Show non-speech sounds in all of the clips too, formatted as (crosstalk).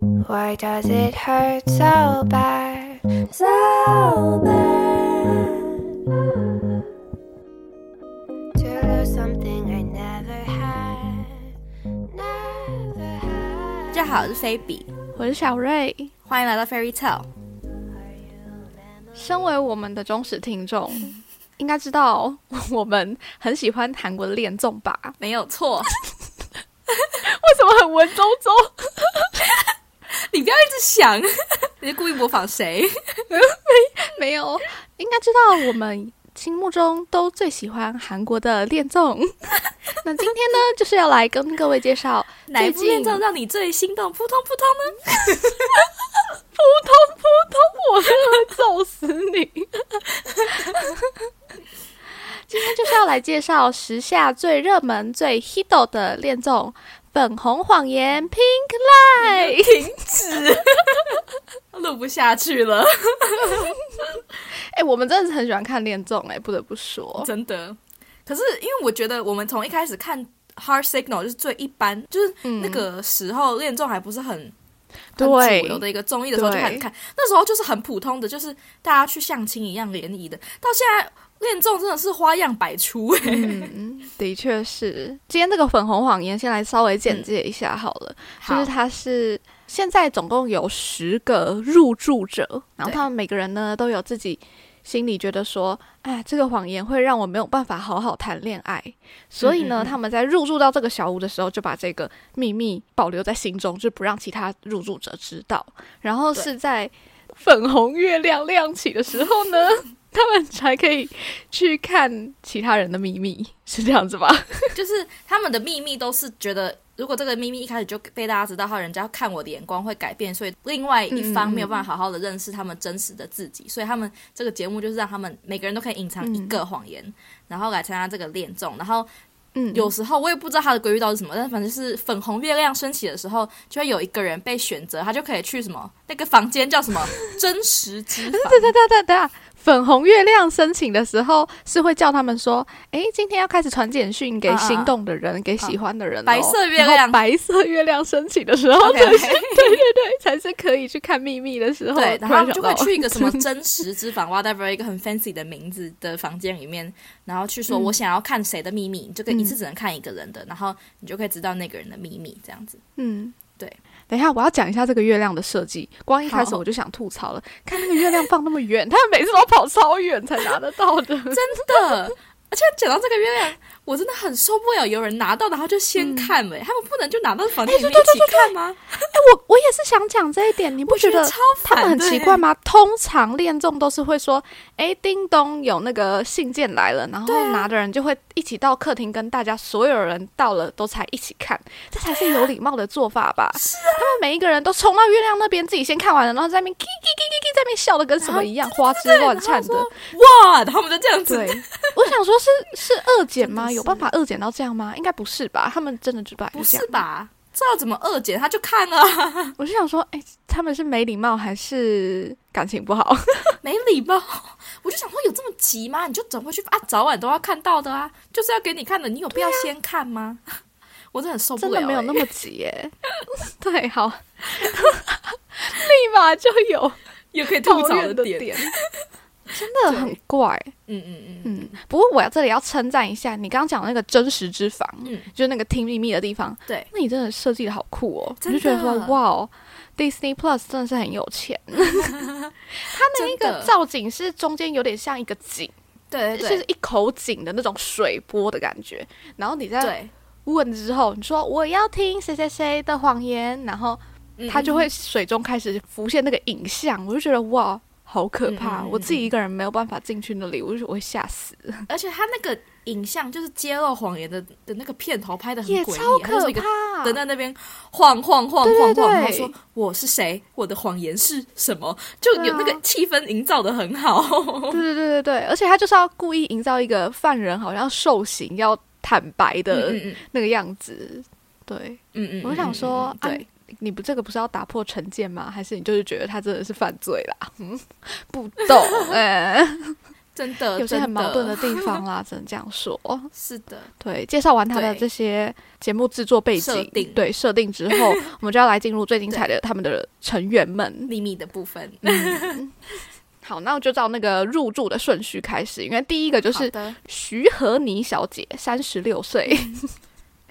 Why does it hurt so bad? So bad. To lose something I never had. Never had. 大家好，我是菲比，我是小瑞。欢迎来到 Fairy Tale。身为我们的忠实听众，应该知道我们很喜欢韩国的恋综吧？没有错，为什么很文绉绉？你不要一直想，(laughs) 你是故意模仿谁？(laughs) 没没有，应该知道我们心目中都最喜欢韩国的恋综。(laughs) 那今天呢，就是要来跟各位介绍哪一部恋综让你最心动？扑通扑通呢？扑通扑通，我真的会揍死你！今天就是要来介绍时下最热门、最 hit 的恋综《粉红谎言》（Pink Lie）。停止，(laughs) 录不下去了，(laughs) 哎、我们真的是很喜欢看恋综，哎，不得不说，真的。可是因为我觉得我们从一开始看《Heart Signal》就是最一般，就是那个时候恋综还不是很。主流的一个综艺的时候就对开始看，那时候就是很普通的，就是大家去相亲一样联谊的。到现在恋综真的是花样百出、欸，嗯，(laughs) 的确是。今天这个粉红谎言，先来稍微简介一下好了，就是它是现在总共有十个入住者，然后他们每个人呢都有自己心里觉得说，哎，这个谎言会让我没有办法好好谈恋爱，所以呢，他们在入住到这个小屋的时候，就把这个秘密保留在心中，就不让其他入住者知道。然后是在粉红月亮亮起的时候呢。(laughs) 他们才可以去看其他人的秘密，(laughs) 是这样子吧？(laughs) 就是他们的秘密都是觉得，如果这个秘密一开始就被大家知道后，人家看我的眼光会改变，所以另外一方没有办法好好的认识他们真实的自己，所以他们这个节目就是让他们每个人都可以隐藏一个谎言，然后来参加这个恋综，然后。嗯，有时候我也不知道他的规律到底是什么，但反正是粉红月亮升起的时候，就会有一个人被选择，他就可以去什么那个房间叫什么真实之房，(laughs) 对对对对对啊！粉红月亮申请的时候是会叫他们说：“诶，今天要开始传简讯给心动的人，给喜欢的人、哦。白色月亮白色月亮申请的时候 OK，才是对对对，才是可以去看秘密的时候。对，然后就会去一个什么 (laughs) 真实之房 whatever 一个很 fancy 的名字的房间里面，然后去说嗯我想要看谁的秘密，你就可以一次只能看一个人的，然后你就可以知道那个人的秘密，这样子。嗯，对。等一下，我要讲一下这个月亮的设计。光一开始我就想吐槽了，看那个月亮放那么远，(laughs) 他们每次都跑超远才拿得到的。真的。而且讲到这个月亮，我真的很受不了有人拿到然后就先看了、他们不能就拿到房间里面一起看吗？哎我我也是想讲这一点，你不觉得他们很奇怪吗？通常恋综都是会说，哎，叮咚，有那个信件来了，然后拿的人就会一起到客厅跟大家所有人到了都才一起看，这才是有礼貌的做法吧？是啊，他们每一个人都冲到月亮那边自己先看完了，然后在那边 k k k k 在那边笑的跟什么一样，花枝乱颤的。哇，他们就这样子，对，我想说是是二姐吗？有办法二检到这样吗？应该不是吧？他们真的就本来不？是吧？这要怎么二检？他就看了啊，(laughs) 我就想说，哎、他们是没礼貌还是感情不好？(laughs) 没礼貌。我就想说，有这么急吗？你就整回去啊，早晚都要看到的啊，就是要给你看的，你有必要先看吗？(laughs) 我真的很受不了、真的没有那欸么急耶。对，好，立马就有也可以吐抱槽的点，真的很怪。嗯嗯嗯嗯，不过我要这里要称赞一下你刚刚讲的那个真实之房，嗯，就是那个听秘密的地方，对，那你真的设计的好酷哦！我就觉得说，哇哦，Disney Plus 真的是很有钱。(laughs) 它那真的。个造景是中间有点像一个井，对对就是一口井的那种水波的感觉，然后你在，问之后，你说我要听谁谁谁的谎言，然后嗯它就会水中开始浮现那个影像，我就觉得哇，好可怕！我自己一个人没有办法进去那里，我就我会吓死。(laughs) 而且他那个影像就是揭露谎言的的那个片头拍的很也诡异，他超可怕。人在那边晃晃晃晃晃，然后说我是谁，我的谎言是什么，就有那个气氛营造的很好。对对对对对，(laughs) 而且他就是要故意营造一个犯人好像受刑要坦白的那个样子。对，嗯嗯，我想说，对啊，你不这个不是要打破成见吗？还是你就是觉得他真的是犯罪啦？嗯，(laughs) 不懂 (laughs) 哎、真的有些很矛盾的地方啦，只能这样说。是的，对，介绍完他的这些节目制作背景，定对设定之后，(laughs) 我们就要来进入最精彩的他们的成员们。秘密的部分。好，那我就照那个入住的顺序开始，因为第一个就是，徐和妮小姐，三十六岁。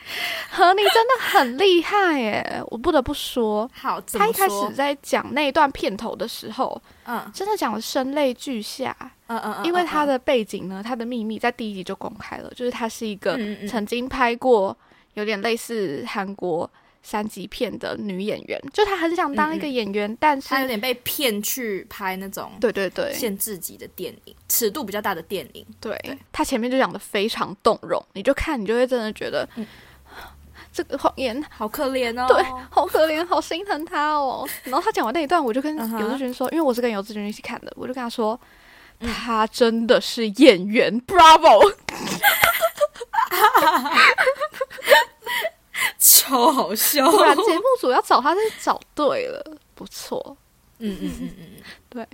(laughs) 和你真的很厉害耶，我不得不说，好，他一开始在讲那一段片头的时候，嗯。真的讲的声泪俱下，嗯嗯嗯，因为他的的背景呢，他的秘密在第一集就公开了，就是他是一个曾经拍过有点类似韩国三级片的女演员，就她很想当一个嗯嗯演员，但是他有点被骗去拍那种对对对。限制级的电影，尺度比较大的电影。对对，她前面就讲的非常动容，你就看你就会真的觉得，嗯这个谎言好可怜哦。对，好可怜，好心疼他哦。(laughs) 然后他讲完那一段，我就跟尤志军说，因为我是跟尤志军一起看的，我就跟他说。嗯她真的是演员，Bravo！超好笑。果然节目组要找他是找对了，不错。嗯嗯嗯嗯嗯。对，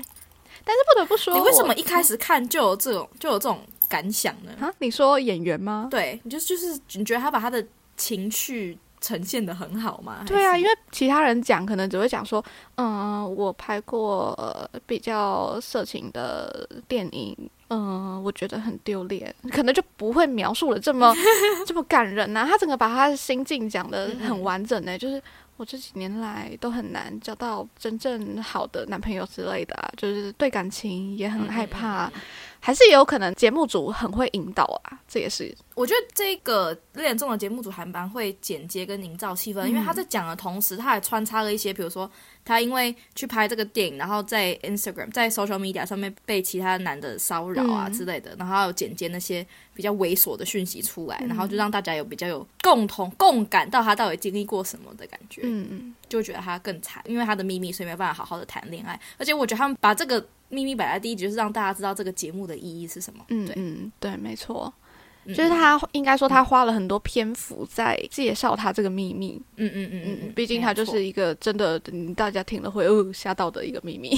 但是不得不说，你为什么一开始看就有这种就有这种感想呢？啊？你说演员吗？对，你就就是你觉得他把他的情绪呈现的很好吗？对啊，因为其他人讲可能只会讲说，嗯，我拍过、呃、比较色情的电影，嗯，我觉得很丢脸，可能就不会描述的这么 (laughs) 这么感人呐、啊他整个把他的心境讲的很完整呢、就是。我这几年来都很难找到真正好的男朋友之类的、啊，就是对感情也很害怕，还是也有可能节目组很会引导啊，这也是我觉得这个恋综的节目组还蛮会剪接跟营造气氛，因为他在讲的同时，他还穿插了一些，比如说他因为去拍这个电影，然后在 Instagram 在 social media 上面被其他男的骚扰啊嗯。之类的，然后还有剪接那些比较猥琐的讯息出来，嗯。然后就让大家有比较有共同共感到他到底经历过什么的感觉，嗯嗯。就会觉得他更惨，因为他的秘密，所以没办法好好的谈恋爱，而且我觉得他们把这个秘密摆在第一集，就是让大家知道这个节目的意义是什么，对，嗯嗯，对，没错。嗯就是他应该说他花了很多篇幅在介绍他这个秘密，嗯嗯嗯嗯毕竟他就是一个真的，嗯大家听了会哦吓到的一个秘密。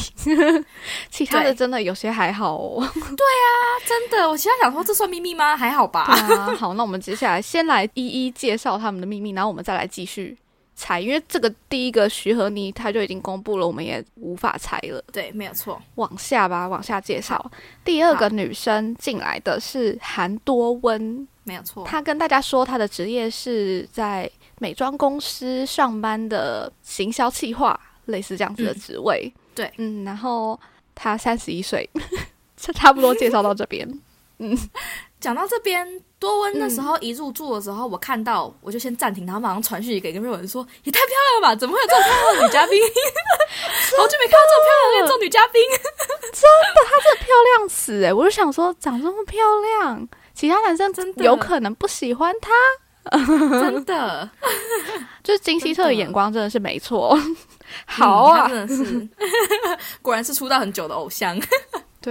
(laughs) 其他的真的有些还好哦。(laughs) 对啊真的，我其他想说这算秘密吗？还好吧。啊，好，那我们接下来先来一一介绍他们的秘密，然后我们再来继续猜，因为这个第一个徐和妮他就已经公布了，我们也无法猜了。对，没有错。往下吧，往下介绍。第二个女生进来的是韩多温，没有错，她跟大家说她的职业是在美妆公司上班的行销企划，类似这样子的职位。对嗯，然后她三十一岁，这 (laughs) 差不多介绍到这边。(laughs) 讲到这边，多温那时嗯候一入住的时候，我看到我就先暂停，然后马上传讯息给跟瑞文说：“也太漂亮了吧！怎么会有这么漂亮的女嘉宾？好久没看到这么漂亮的这种女嘉宾。真的，她这漂亮死哎、我就想说长这么漂亮，其他男生真的有可能不喜欢她。真的，(laughs) 就是金希澈的眼光真的是没错。好啊，嗯真的是，(laughs) 果然是出道很久的偶像。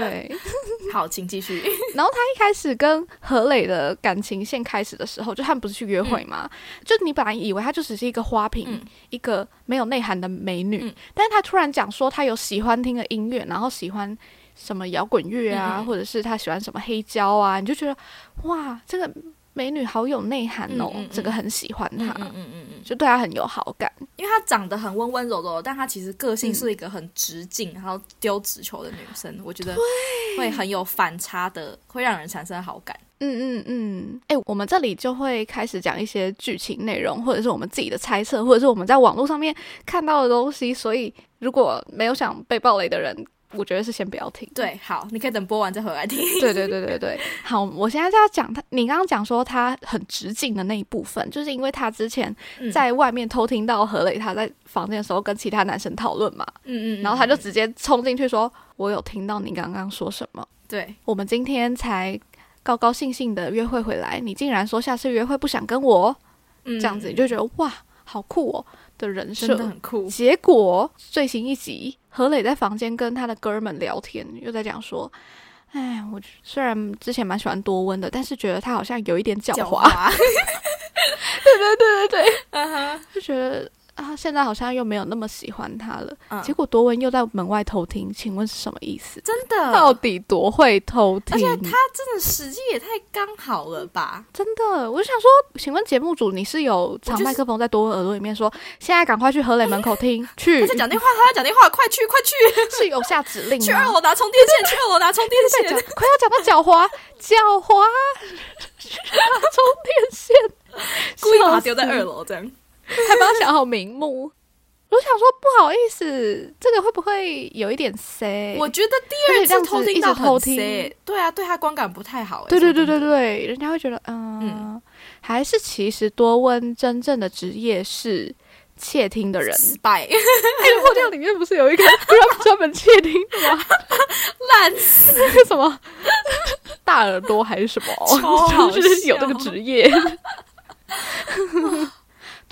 对。(laughs) 好，请继续。(laughs) 然后他一开始跟何磊的感情线开始的时候，就他们不是去约会吗？就你本来以为他就只是一个花瓶，嗯一个没有内涵的美女，嗯但是他突然讲说他有喜欢听的音乐，然后喜欢什么摇滚乐啊，或者是他喜欢什么黑胶啊，你就觉得哇，这个美女好有内涵哦，嗯嗯嗯这个很喜欢嗯她，嗯嗯嗯嗯，就对她很有好感。因为她长得很温温柔柔，但她其实个性嗯是一个很直径，然后丢直球的女生，我觉得会很有反差的，会让人产生好感。嗯嗯嗯，哎、我们这里就会开始讲一些剧情内容，或者是我们自己的猜测，或者是我们在网络上面看到的东西。所以，如果没有想被暴雷的人，我觉得是先不要听。对，好，你可以等播完再回来听。(laughs) 对对对对对，好，我现在就要讲他，你刚刚讲说他很直径的那一部分，就是因为他之前嗯。在外面偷听到何磊他在房间的时候跟其他男生讨论嘛，嗯嗯，然后他就直接冲进去说：“我有听到你刚刚说什么，对，我们今天才高高兴兴的约会回来，你竟然说下次约会不想跟我，嗯。这样子你就觉得哇，好酷哦的人真的设。很酷。结果最新一集，何磊在房间跟他的哥们聊天，又在讲说。哎，我虽然之前蛮喜欢多温的，但是觉得他好像有一点狡狡猾，(laughs) 猾，对对对对对，啊哈，(laughs) 就觉得啊，现在好像又没有那么喜欢他了。嗯结果多文又在门外偷听，请问是什么意思？真的，到底多会偷听？而且他真的时机也太刚好了吧？真的，我就想说，请问节目组你是有藏麦克风在多文耳朵里面说，现在赶快去何磊门口听，去他在讲电话，他在讲电话，快去快去，是有下指令去二？楼拿充电线，去二楼拿充电线。快要讲到狡猾，狡猾，(laughs) 充电线，(laughs) 故意把它丢在二，楼，这样 (laughs) 还帮他想好名目。我想说不好意思，这个会不会有一点 C？我觉得第二次偷听到很偷听 C，对啊，对他观感不太好。哎对对对对对，人家会觉得，嗯，还是其实多温真正的职业是窃听的人。，spy 哎，破掉里面不是有一个专 (laughs) 专门窃听的吗？烂死，那个什么大耳朵还是什么 (laughs) 就是有这个职业。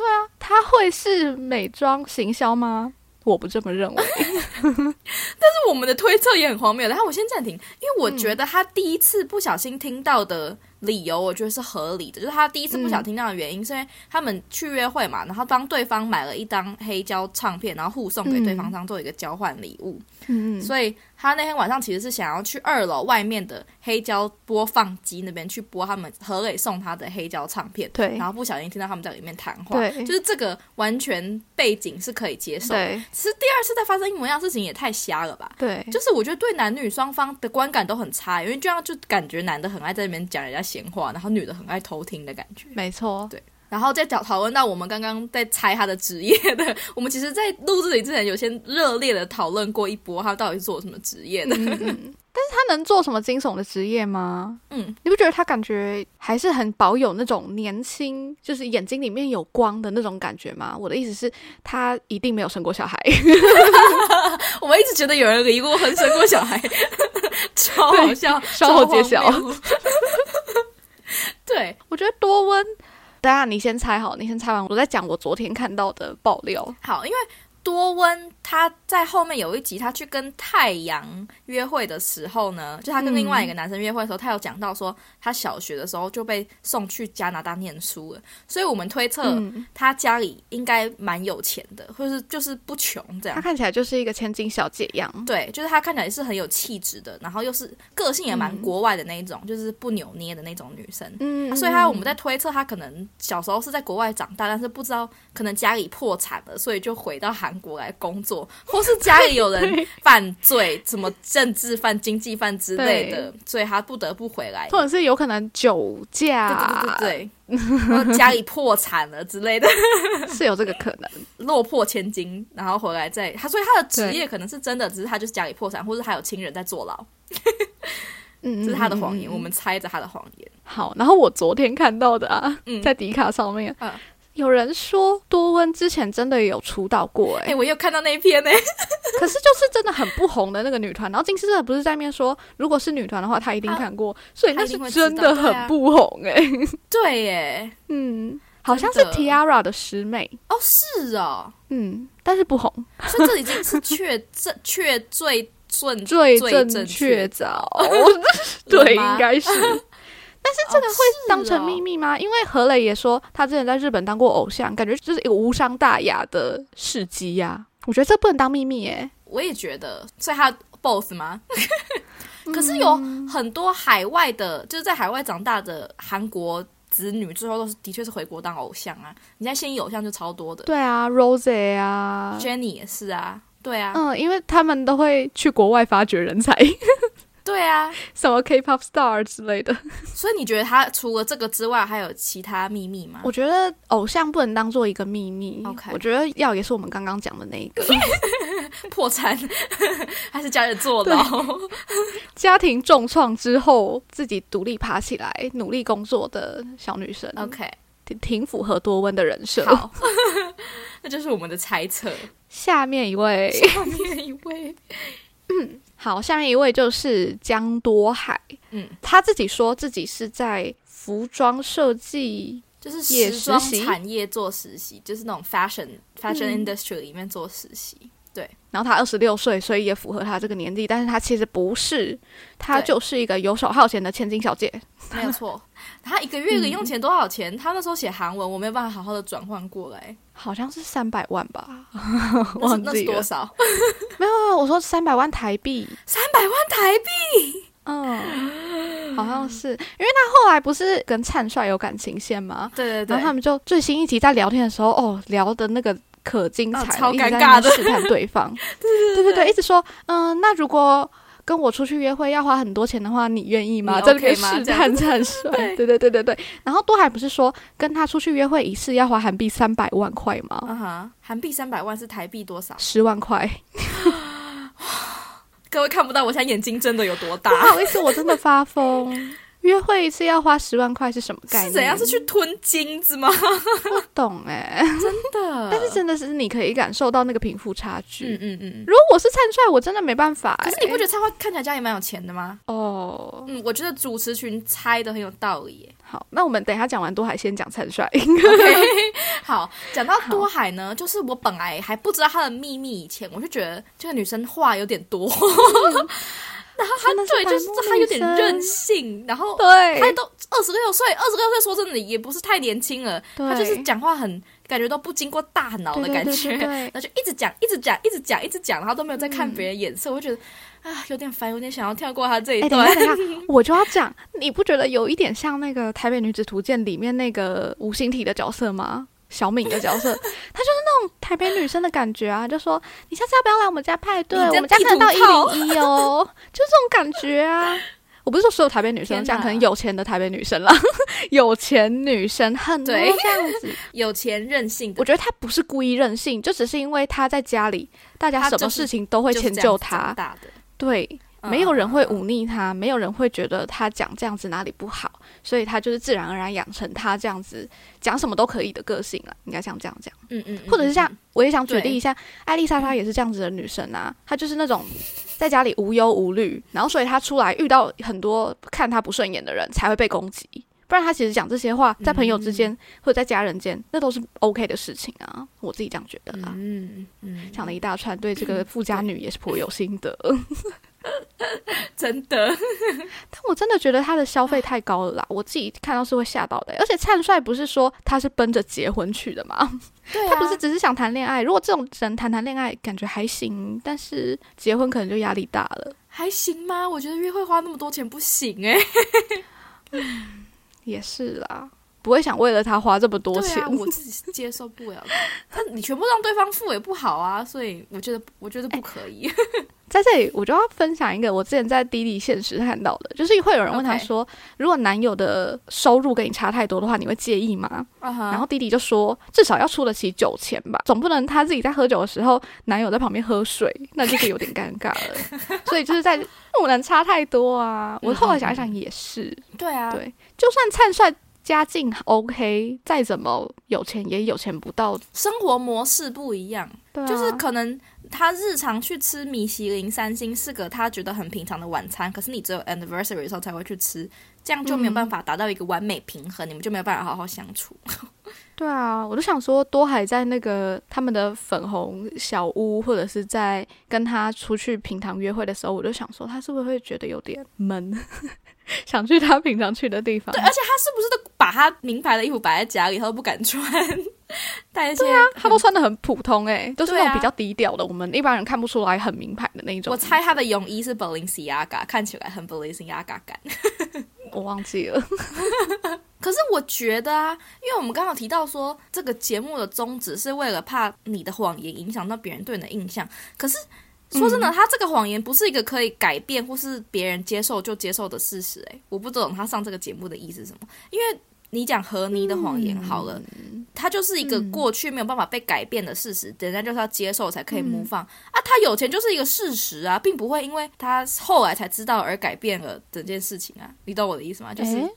对啊，他会是美妆行销吗？我不这么认为。(laughs) 但是我们的推测也很荒谬。然后我先暂停，因为我觉得他第一次不小心听到的理由，我觉得是合理的。就是他第一次不小心听到的原因，是因为他们去约会嘛，然后帮对方买了一张黑胶唱片，然后互送给对方当做一个交换礼物。嗯，所以他那天晚上其实是想要去二楼外面的黑胶播放机那边去播他们何磊送他的黑胶唱片。对然后不小心听到他们在里面谈话，对就是这个完全背景是可以接受的。对其实第二次再发生一模一样事情也太瞎了吧？对，就是我觉得对男女双方的观感都很差，因为这样就感觉男的很爱在那边讲人家闲话，然后女的很爱偷听的感觉。没错。对然后再讨讨论到我们刚刚在猜他的职业的，(laughs) 我们其实，在录制里之前有先热烈的讨论过一波，他到底是做什么职业的。嗯嗯，但是他能做什么惊悚的职业吗？嗯，你不觉得他感觉还是很保有那种年轻，就是眼睛里面有光的那种感觉吗？我的意思是，他一定没有生过小孩。(laughs) 我们一直觉得有人离过婚、生过小孩，(laughs) 超好笑，稍后揭晓。(laughs) 对，我觉得多温，等下你先猜好，你先猜完，我再讲我昨天看到的爆料。好，因为多温他在后面有一集，他去跟太阳约会的时候呢，就他跟另外一个男生约会的时候，他有讲到说他小学的时候就被送去加拿大念书了，所以我们推测嗯，他家里应该蛮有钱的，或是就是不穷这样。他看起来就是一个千金小姐样。对，就是他看起来是很有气质的，然后又是个性也蛮嗯国外的那一种，就是不扭捏的那种女生。嗯啊所以他我们在推测，他可能小时候是在国外长大，但是不知道可能家里破产了，所以就回到韩国来工作，或是家里有人犯罪，什么政治犯、经济犯之类的，所以他不得不回来。或者是有可能酒驾，对对对然后家里破产了之类的，(laughs) 是有这个可能。落魄千金，然后回来再他，所以他的职业可能是真的，只是他就是家里破产，或者还有亲人在坐牢，(laughs) 嗯，这是他的谎言，我们猜着他的谎言。好，然后我昨天看到的啊，嗯。在迪卡上面，嗯有人说多温之前真的有出道过、哎、哎、我又看到那一篇呢、(laughs) 可是就是真的很不红的那个女团。然后金师真不是在面说，如果是女团的话，她一定看过，所以那是真的很不红哎、(laughs) 对耶，嗯，好像是 Tiara 的师妹，哦是哦，嗯，但是不红，所以这已经是确正 (laughs) 确最正最最正正确确早，对，应该是。但是这个会当成秘密。密吗？因为何磊也说他之前在日本当过偶像，感觉就是一个无伤大雅的事迹呀、我觉得这不能当秘密耶。我也觉得，所以他 boss 吗？(laughs) 可是有很多海外的，就是在海外长大的韩国子女，最后都是的确是回国当偶像啊。你在现役偶像就超多的对啊，Rose 啊，，Jenny 也是啊，对啊，嗯，因为他们都会去国外发掘人才，对啊。什么 K-pop star 之类的。所以你觉得他除了这个之外，还有其他秘密吗？我觉得偶像不能当做一个秘密 OK 我觉得要也是我们刚刚讲的那一个 (laughs) 破产还是家人坐牢？家庭重创之后自己独立爬起来努力工作的小女生 OK，挺挺符合多温的人设。好，(laughs) 那就是我们的猜测。下面一位，下面一位，(laughs) 好，下面一位就是江多海，嗯，他自己说自己是在服装设计，就是也时装产业做实习，就是那种 fashion fashion 嗯 industry 里面做实习。对，然后他二十六岁，所以也符合他这个年纪，但是他其实不是，他就是一个游手好闲的千金小姐。(laughs) 没有错。他一个月零用钱多少钱？他那时候写韩文，我没有办法好好的转换过来。好像是三百万吧，忘 (laughs) 那是记。多少？没有，没有，我说三百万台币。三百万台币。嗯，好像是，因为他后来不是跟灿帅有感情线吗？对对对，然后他们就最新一集在聊天的时候，哦，聊的那个可精彩超尴尬的试探对方。(laughs) 对对对对，一直说，嗯、那如果跟我出去约会要花很多钱的话，你愿意吗？你在那边 OK 吗试探灿帅。(laughs) 对对对对对。然后多海不是说跟他出去约会一次要花韩币三百万块吗？嗯哼，韩币三百万是台币多少？十万块。(laughs) 各位看不到我现在眼睛真的有多大不？好意思，我真的发疯。约会一次要花十万块是什么概念？是怎样？是去吞金子吗？(laughs) 不懂哎、真的但是真的是你可以感受到那个贫富差距。嗯嗯嗯。如果我是灿帅，我真的没办法、欸。可是你不觉得灿花看起来家里蛮有钱的吗？哦？嗯，我觉得主持群猜的很有道理耶。好，那我们等一下讲完多海，先讲灿帅。(laughs) 好，讲到多海呢，就是我本来还不知道他的秘密以前，我就觉得这个女生话有点多，(laughs) 然后她真的是对，就是白目她有点任性，然后对他都二十六岁，二十六岁说真的也不是太年轻了，他就是讲话很感觉都不经过大脑的感觉，对对对对对然后就一直讲，一直讲，一直讲，一直讲，然后都没有在看别人眼色，我就觉得啊有点烦，有点想要跳过他这一段一。下，等一下，(laughs) 我就要讲，你不觉得有一点像那个《台北女子图鉴》里面那个吴欣体的角色吗？小敏的角色，(laughs) 她就是那种台北女生的感觉啊，就说你下次要不要来我们家派对？我们家可能到一零一哦，(laughs) 就这种感觉啊。我不是说所有台北女生都这样，可能有钱的台北女生啦，(laughs) 有钱女生很多对。这样子。有钱任性的。我觉得她不是故意任性，就只是因为她在家里，大家什么事情都会迁就她，大的，对，嗯没有人会忤逆他，没有人会觉得他讲这样子哪里不好，所以他就是自然而然养成他这样子讲什么都可以的个性了。应该像这样讲，嗯嗯，嗯或者是像嗯我也想举对例一下，艾丽莎她也是这样子的女生啊，她就是那种在家里无忧无虑，然后所以她出来遇到很多看她不顺眼的人才会被攻击。不然她其实讲这些话，在朋友之嗯间、或者在家人间，那都是 OK 的事情啊。我自己这样觉得啦。嗯嗯，讲了一大串，对这个富家女也是颇有心得。真的，(laughs) 但我真的觉得他的消费太高了啦，我自己看到是会吓到的。而且灿帅不是说他是奔着结婚去的吗？对啊他不是只是想谈恋爱。如果这种人谈谈恋爱，感觉还行，但是结婚可能就压力大了。还行吗？我觉得约会花那么多钱不行哎、也是啦，不会想为了他花这么多钱。我自己是接受不了。(laughs) 但你全部让对方付也不好啊，所以我觉得我觉得不可以。(laughs) 在这里，我就要分享一个我之前在滴滴现实看到的，就是会有人问他说如果男友的收入跟你差太多的话，你会介意吗？然然后弟弟就说，至少要出得起酒钱吧，总不能他自己在喝酒的时候，男友在旁边喝水，那就是有点尴尬了。(laughs) 所以就是在不能差太多啊。我后来想一想也是，对啊，对，就算灿帅家境 OK，再怎么有钱也有钱不到，生活模式不一样，对啊、就是可能他日常去吃米其林三星是个他觉得很平常的晚餐，可是你只有 anniversary 的时候才会去吃，这样就没有办法达到一个完美平衡，你们就没有办法好好相处。对啊，我就想说，多海在那个他们的粉红小屋，或者是在跟他出去平常约会的时候，我就想说，他是不是会觉得有点闷，(laughs) 想去他平常去的地方？对，而且他是不是都把他名牌的衣服摆在家里，他都不敢穿，带一些他都穿的很普通诶、都是那对啊种比较低调的，我们一般人看不出来很名牌的那一种。我猜他的泳衣是 Balenciaga，看起来很 Balenciaga 感。(laughs) (laughs) 我忘记了，可是我觉得啊，因为我们刚刚提到说，这个节目的宗旨是为了怕你的谎言影响到别人对你的印象。可是说真的，他这个谎言不是一个可以改变或是别人接受就接受的事实、哎，我不懂他上这个节目的意思是什么。因为你讲和泥的谎言好了，他就是一个过去没有办法被改变的事实，人家就是要接受才可以 move on、啊。他有钱就是一个事实啊，并不会因为他后来才知道而改变了整件事情啊。你懂我的意思吗？就是、诶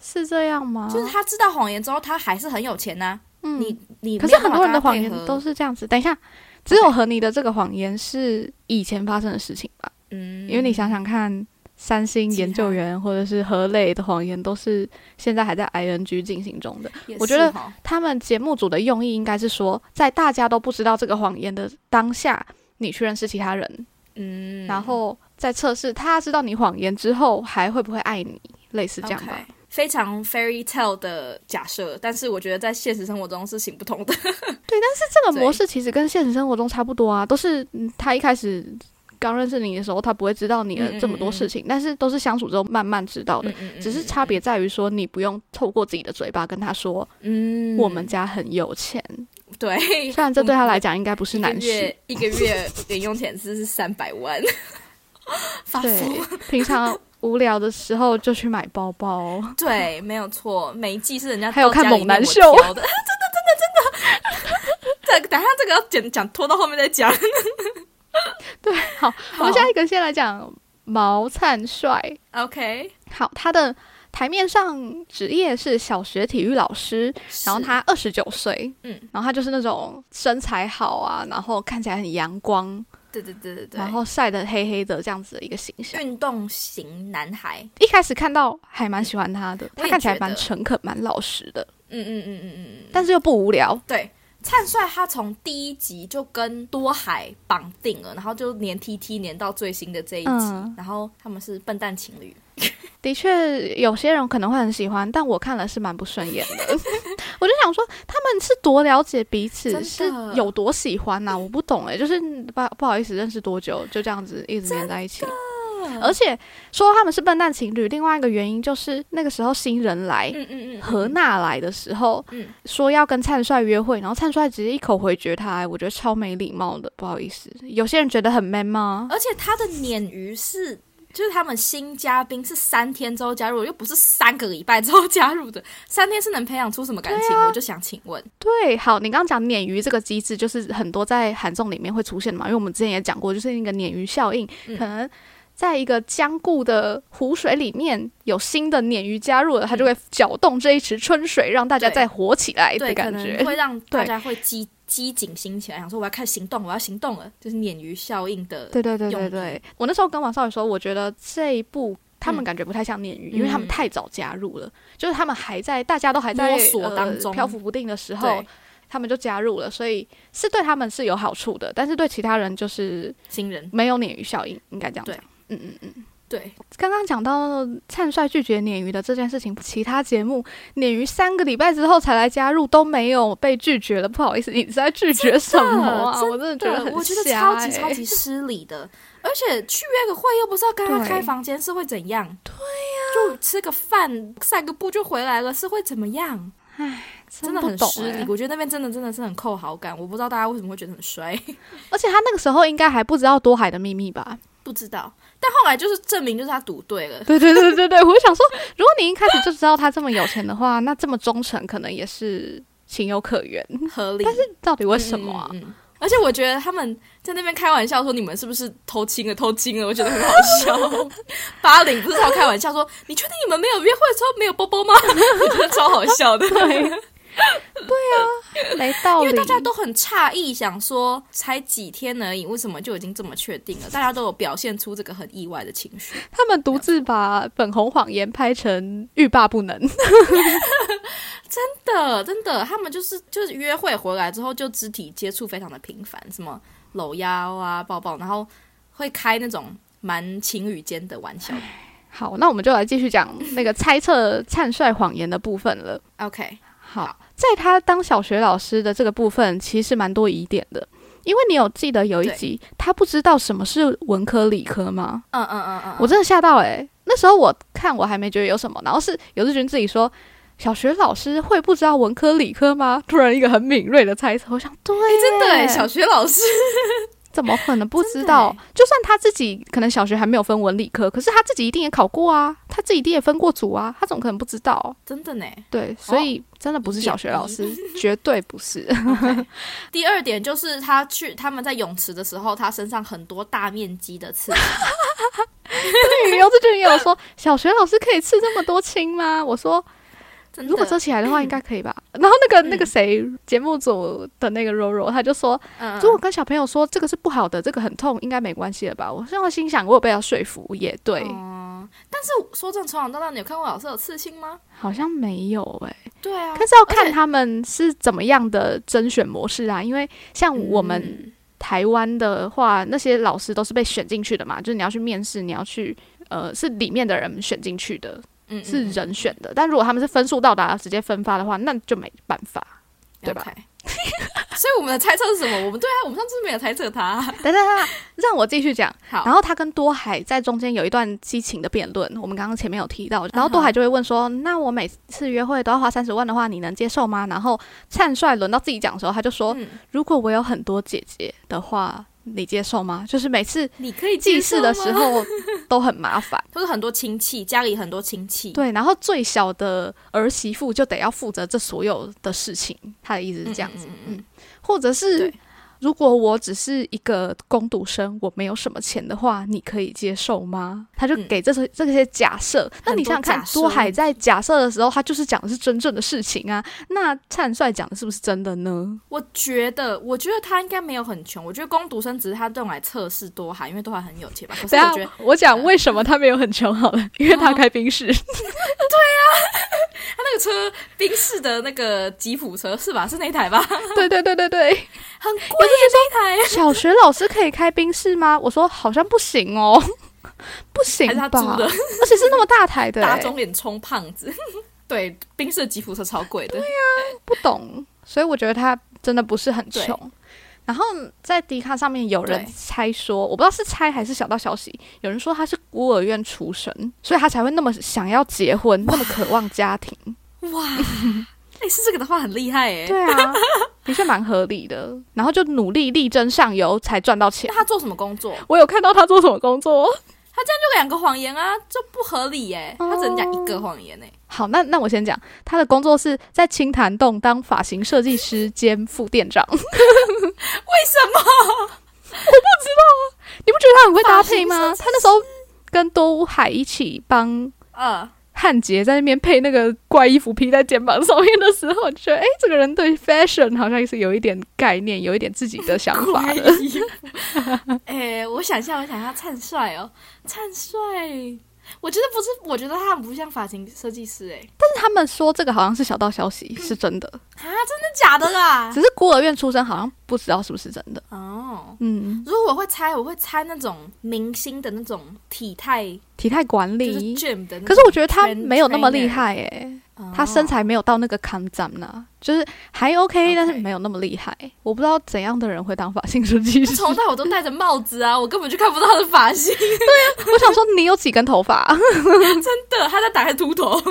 是这样吗？就是他知道谎言之后，他还是很有钱呐、嗯你你可是很多人的谎言都是这样子。等一下，只有和你的这个谎言是以前发生的事情吧？嗯，因为你想想看，三星研究员或者是何磊的谎言都是现在还在 ing 进行中的。也我觉得他们节目组的用意应该是说，在大家都不知道这个谎言的当下，你去认识其他人，嗯，然后再测试他知道你谎言之后还会不会爱你，类似这样吧。非常 fairy tale 的假设，但是我觉得在现实生活中是行不通的。(laughs) 对，但是这个模式其实跟现实生活中差不多啊，都是、嗯、他一开始刚认识你的时候，他不会知道你的这么多事情，但是都是相处之后慢慢知道的。只是差别在于说，你不用透过自己的嘴巴跟他说，嗯，我们家很有钱。对，虽然这对他来讲应该不是难事，一个月零用钱是是三百万，(laughs) 发对福。，平常无聊的时候就去买包包。对，没有错，每一季是人家还有看猛男秀 (laughs) 的，真的真的真的。这等一下这个要讲讲拖到后面再讲。(laughs) 对好，我们下一个先来讲毛灿帅。OK，好，他的台面上职业是小学体育老师，然后他二十九岁，嗯，然后他就是那种身材好啊，然后看起来很阳光，对对对对对，然后晒得黑黑的这样子的一个形象。运动型男孩，一开始看到还蛮喜欢他的，他看起来蛮诚恳、蛮老实的，嗯嗯嗯嗯嗯嗯，但是又不无聊。对。灿帅他从第一集就跟多海绑定了，然后就连 T T 连到最新的这一集，嗯然后他们是笨蛋情侣，的确，有些人可能会很喜欢，但我看了是蛮不顺眼的。(laughs) 我就想说，他们是多了解彼此，是有多喜欢呐、(laughs) 我不懂哎、就是不不好意思，认识多久就这样子一直黏在一起。而且说他们是笨蛋情侣，另外一个原因就是那个时候新人来。嗯嗯嗯，何娜来的时候，嗯说要跟灿帅约会，然后灿帅直接一口回绝他、我觉得超没礼貌的，不好意思。有些人觉得很 man 吗？而且他的鲶鱼是，就是他们新嘉宾是三天之后加入，又不是三个礼拜之后加入的，三天是能培养出什么感情？我就想请问，对，好，你刚刚讲鲶鱼这个机制，就是很多在韩综里面会出现的嘛，因为我们之前也讲过，就是那个鲶鱼效应，嗯。可能在一个僵固的湖水里面有新的鲶鱼加入了，它就会搅动这一池春水，让大家再活起来的感觉。能。会让大家 (laughs) 会激激警心起来，想说我要开始行动，我要行动了，就是鲶鱼效应的。对对对对对，我那时候跟王少宇说，我觉得这一部。他们嗯感觉不太像鲶鱼，因为他们嗯太早加入了，就是他们还在大家都还在摸索呃当中漂浮不定的时候，，他们就加入了，所以是对他们是有好处的，但是对其他人就是新人没有鲶鱼效应，应该这样对讲。嗯嗯嗯。对，刚刚讲到灿帅拒绝鲶鱼的这件事情，其他节目鲶鱼三个礼拜之后才来加入，都没有被拒绝了。不好意思，你是在拒绝什么啊？真我真的觉得很我觉得超级欸超级失礼的，而且去约个会又不是要跟他开房间，是会怎样？对呀、就吃个饭、散个步就回来了，是会怎么样？真的很失礼欸，我觉得那边真的真的是很扣好感，我不知道大家为什么会觉得很衰，(laughs) 而且他那个时候应该还不知道多海的秘密吧？不知道。但后来就是证明，就是他赌对了。对对对对对，我想说，如果你一开始就知道他这么有钱的话，那这么忠诚可能也是情有可原。合理，但是到底为什么啊？嗯嗯嗯而且我觉得他们在那边开玩笑说你们是不是偷亲了偷亲了，我觉得很好笑。(laughs) 八零不是超开玩笑说你确定你们没有约会的时候没有波波吗？(laughs) 我觉得超好笑的。(laughs) 没道理，因为大家都很诧异，想说才几天而已，为什么就已经这么确定了？大家都有表现出这个很意外的情绪。他们独自把《粉红谎言》拍成欲罢不能。(laughs) 真的，真的，他们就是就是约会回来之后就肢体接触非常的频繁，什么搂腰啊、抱抱，然后会开那种蛮情侣间的玩笑。好，那我们就来继续讲那个猜测 (laughs) 灿帅谎言的部分了。OK，好，在他当小学老师的这个部分，其实蛮多疑点的。因为你有记得有一集，他不知道什么是文科理科吗？嗯嗯嗯嗯，我真的吓到诶、那时候我看我还没觉得有什么，然后是有志军自己说，小学老师会不知道文科理科吗？突然一个很敏锐的猜测，我想对耶、真的哎，小学老师怎么可能不知道欸？就算他自己可能小学还没有分文理科，可是他自己一定也考过啊，他自己一定也分过组啊，他怎么可能不知道？真的呢。对，所以真的不是小学老师，绝对不是。(laughs) 第二点就是他去他们在泳池的时候，他身上很多大面积的刺青。(laughs) 对，游志军也有说，(laughs) 小学老师可以刺这么多青吗？我说，如果遮起来的话，应该可以吧。(laughs) 然后那个那个谁，节目组的那个柔柔，他就说，嗯，如果跟小朋友说这个是不好的，这个很痛，应该没关系了吧？我现在心想，我有被他说服，也对，嗯，但是说真的，从小到大，你有看过老师有刺青吗？好像没有诶、对啊。可是要看他们是怎么样的甄选模式啊，因为像我们嗯。台湾的话，那些老师都是被选进去的嘛，就是你要去面试，你要去呃是里面的人选进去的，嗯，是嗯人选的。但如果他们是分数到达直接分发的话，那就没办法。对吧 (laughs) 所以我们的猜测是什么？我们对啊，我们上次没有猜测他。等 (laughs) 等等，让我继续讲。好，然后他跟多海在中间有一段激情的辩论，我们刚刚前面有提到。然后多海就会问说：“那我每次约会都要花三十万的话，你能接受吗？”然后灿帅轮到自己讲的时候，他就说：“嗯，如果我有很多姐姐的话，你接受吗？”就是每次你可以祭祀的时，候都很麻烦。(laughs) 都是很多亲戚，家里很多亲戚。对，然后最小的儿媳妇就得要负责这所有的事情。他的意思是嗯，这样子，嗯嗯嗯或者是对如果我只是一个工读生，我没有什么钱的话，你可以接受吗？他就嗯给这些、这些假设。那你想想看，多海在假设的时候，他就是讲的是真正的事情啊。那灿帅讲的是不是真的呢？我觉得，我觉得他应该没有很穷。我觉得工读生只是他用来测试多海，因为多海很有钱吧。可是等一下我觉得我讲为什么他没有很穷好了，因为他开宾士。(laughs) 对啊他那个车，宾士的那个吉普车是吧？是那台吧？(laughs) 对对对对对，很贵小学老师可以开冰室吗？我说好像不行哦，不行吧？而且是那么大台的、打欸，肿脸充胖子。(laughs) 对，冰室的吉普车超贵的。对呀不懂，所以我觉得他真的不是很穷。然后在迪卡上面有人猜说，我不知道是猜还是小道消息，有人说他是孤儿院出身，所以他才会那么想要结婚，那么渴望家庭。哇，哎、是这个的话很厉害哎。对啊，的确蛮合理的。然后就努力力争上游，才赚到钱那。他做什么工作？我有看到他做什么工作。他这样就两个谎言啊，这不合理耶。他只能讲一个谎言哎。好，那那我先讲，他的工作是在青潭洞当发型设计师兼副店长。(laughs) 为什么？(laughs) 我不知道你不觉得他很会搭配吗？他那时候跟多海一起帮呃，汉杰在那边配那个怪衣服披在肩膀上面的时候，就觉得哎、诶这个人对 fashion 好像是有一点概念，有一点自己的想法怪的。衣服。(laughs) 哎、我想一下，我想一下，灿帅哦，灿帅。我觉得不是，我觉得他很不像发型设计师哎。但是他们说这个好像是小道消息，是真的，啊，真的假的啦？只是孤儿院出身，好像不知道是不是真的。哦，嗯，如果我会猜，我会猜那种明星的那种体态，体态管就是理，gym 的可是我觉得他没有那么厉害诶、哦他身材没有到那个康赞呐，就是还 OK，, 但是没有那么厉害。我不知道怎样的人会当发型设计师。从头到尾都戴着帽子啊，我根本就看不到他的发型。对啊我想说，你有几根头发？(laughs) 真的，他在打开秃头。(laughs)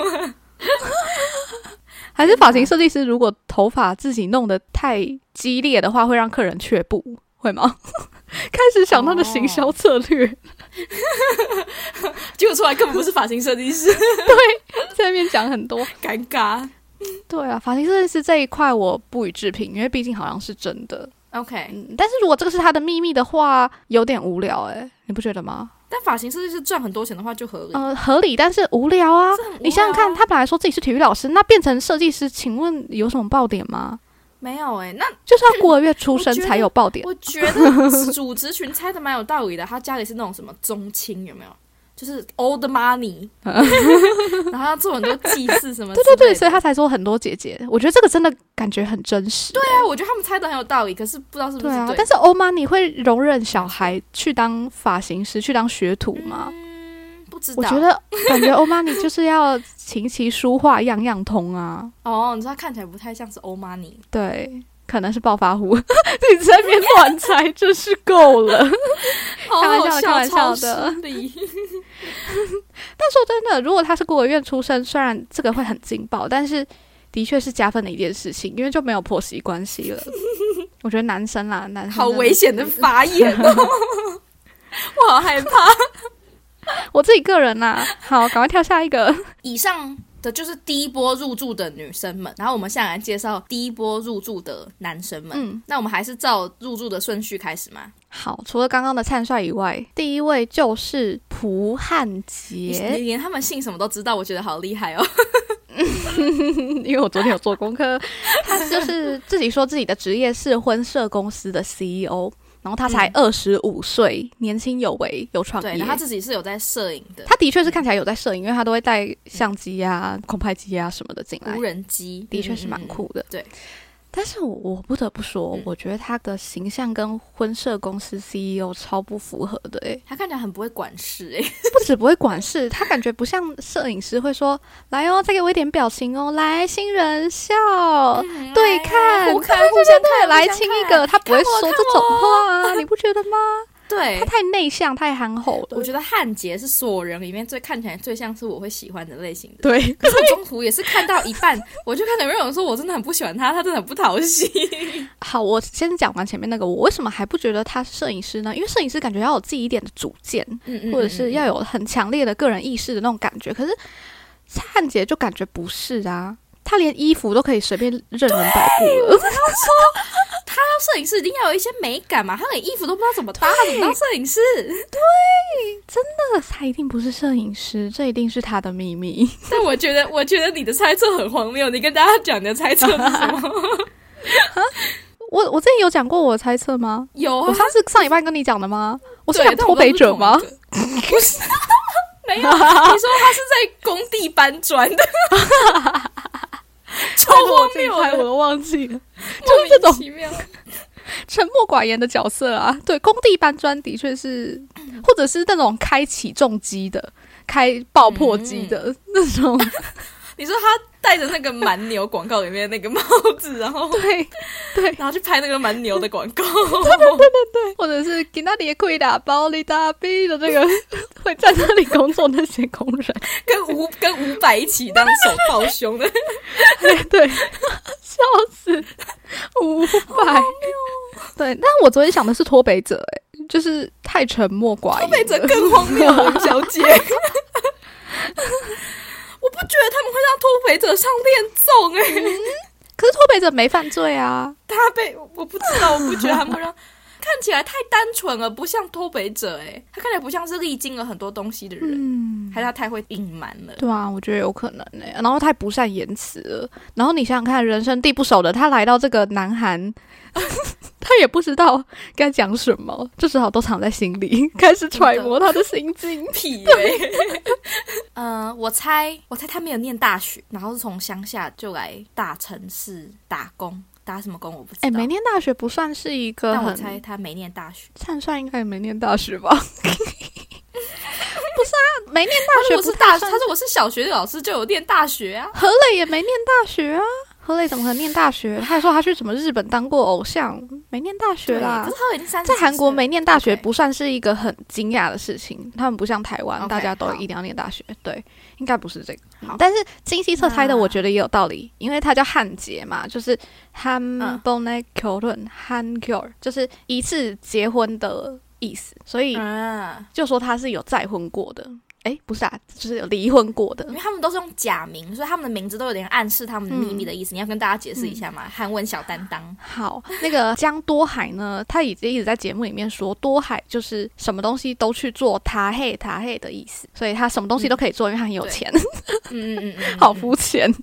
还是发型设计师如果头发自己弄得太激烈的话，会让客人却步，会吗？(laughs) 开始想他的行销策略，结果出来根本不是发型设计师，在那边讲很多。尴尬。(laughs) 对啊，发型设计师这一块我不予置评，因为毕竟好像是真的。OK，嗯，但是如果这个是他的秘密的话，有点无聊诶、你不觉得吗？但发型设计师赚很多钱的话就合理。呃，合理，但是无聊啊。你想想看，他本来说自己是体育老师，那变成设计师，请问有什么爆点吗？没有哎、那就是要孤儿院出身才有爆点。我觉得主职群猜的蛮有道理的。他家里是那种什么宗亲，有没有？就是 old money，(laughs) 然后要做很多祭祀什么的。对对对，所以他才说很多姐姐。我觉得这个真的感觉很真实。对对啊，我觉得他们猜的很有道理，可是不知道是不是啊但是欧妈你会容忍小孩去当发型师、去当学徒吗？嗯，不知道。我觉得感觉欧妈你就是要琴棋书画样样通啊。(laughs) 哦，你说他看起来不太像是 old money，对，可能是暴发户。(laughs) 你在那边乱猜，真是够了。好开玩笑的开玩笑的 (laughs) 但说真的，如果他是孤儿院出身，虽然这个会很劲爆，但是的确是加分的一件事情，因为就没有婆媳关系了。我觉得男生啦，男生好危险的发言哦，(laughs) 我好害怕。我自己个人啦，好，赶快跳下一个。以上的就是第一波入住的女生们，然后我们现在来介绍第一波入住的男生们。嗯，那我们还是照入住的顺序开始吗？好，除了刚刚的灿帅以外，第一位就是蒲汉杰你杰，连他们姓什么都知道，我觉得好厉害哦。(laughs) (laughs) 因为我昨天有做功课，他就是自己说自己的职业是婚社公司的 CEO，然后他才二十五岁，年轻有为，有创对，业然后他。自己是有在摄影的，他的确是看起来有在摄影，因为他都会带相机啊、空拍机啊什么的进来无，人机，的确是蛮酷的。对。但是我我不得不说，嗯我觉得他的形象跟婚社公司 CEO 超不符合的诶，他看起来很不会管事诶、(laughs) 不止不会管事，他感觉不像摄影师会说来哦，再给我一点表情哦，来新人笑，对看，互看对对互相对来亲一个，他不会说这种话啊，你不觉得吗？对他，太内向，太憨厚了。我觉得汉杰是所有人里面最看起来最像是我会喜欢的类型的。对，可是我中途也是看到一半，我就看到有人说我真的很不喜欢他，他真的很不讨喜。(laughs) 好，我先讲完前面那个，我为什么还不觉得他是摄影师呢？因为摄影师感觉要有自己一点的主见，嗯或者是要有很强烈的个人意识的那种感觉。可是汉杰就感觉不是啊，她连衣服都可以随便任人摆布了。(laughs) 摄影师一定要有一些美感嘛，他连衣服都不知道怎么搭，他怎么当摄影师？对，真的他一定不是摄影师，这一定是他的秘密。(laughs) 但我觉得，我觉得你的猜测很荒谬。你跟大家讲你的猜测是什么？(laughs) 我我之前有讲过我的猜测吗？有啊我，上次上礼拜跟你讲的吗？我是对讲脱北者吗？？不是，没有。你说他是在工地搬砖的，超荒谬我，都忘记了。就是这种。沉默寡言的角色啊，对，工地搬砖的确是，或者是那种开起重机的、开爆破机的、那种，(laughs) 你说他戴着那个蛮牛广告里面那个帽子，然后 (laughs) 对对，然后去拍那个蛮牛的广告，对对对或者是给那里可以打包里大逼的那个会在那里工作那些工人，跟五跟五百一起当手抱胸的，对 (laughs) 对，笑死，五百，对，但我昨天想的是脱北者、哎，就是太沉默寡言了，脱北者更荒谬，林小姐。(laughs) 我不觉得他们会让脱北者上恋综哎、可是脱北者没犯罪啊，他被我不知道，我不觉得他们会让 (laughs) 看起来太单纯了，不像脱北者哎、他看起来不像是历经了很多东西的人，嗯。还是他太会隐瞒了。对啊，我觉得有可能呢、然后太不善言辞了。然后你想想看，人生地不熟的他来到这个南韩，(laughs) 他也不知道该讲什么，就只好都藏在心里，(laughs) 开始揣摩他的心境。屁嘞、(laughs) 呃，我猜，我猜他没有念大学，然后是从乡下就来大城市打工，打什么工我不知道。哎、没念大学不算是一个但我猜他没念大学。灿算，应该也没念大学吧？(laughs) 不是啊，没念大他学如果是大，不太算他说我是小学的老师就有念大学啊。何磊也没念大学啊。后来怎么可能念大学？他还说他去什么日本当过偶像，没念大学啦。可是他已经三在韩国没念大学不算是一个很惊讶的事情。他们不像台湾大家都一定要念大学。对，应该不是这个。但是金希澈猜的，我觉得也有道理，因为他叫汉杰嘛，就是 Han b o n e k o r u n Han k o r 就是一次结婚的意思，所以就说他是有再婚过的。诶，不是啊，就是有离婚过的因。为他们都是用假名，所以他们的名字都有点暗示他们的秘密的意思。你要跟大家解释一下嘛？韩文小担当，好，那个江多海呢，他已经一直在节目里面说，多海就是什么东西都去做他嘿他嘿的意思，所以他什么东西都可以做，因为他很有钱，嗯嗯嗯嗯，(laughs) 好肤浅。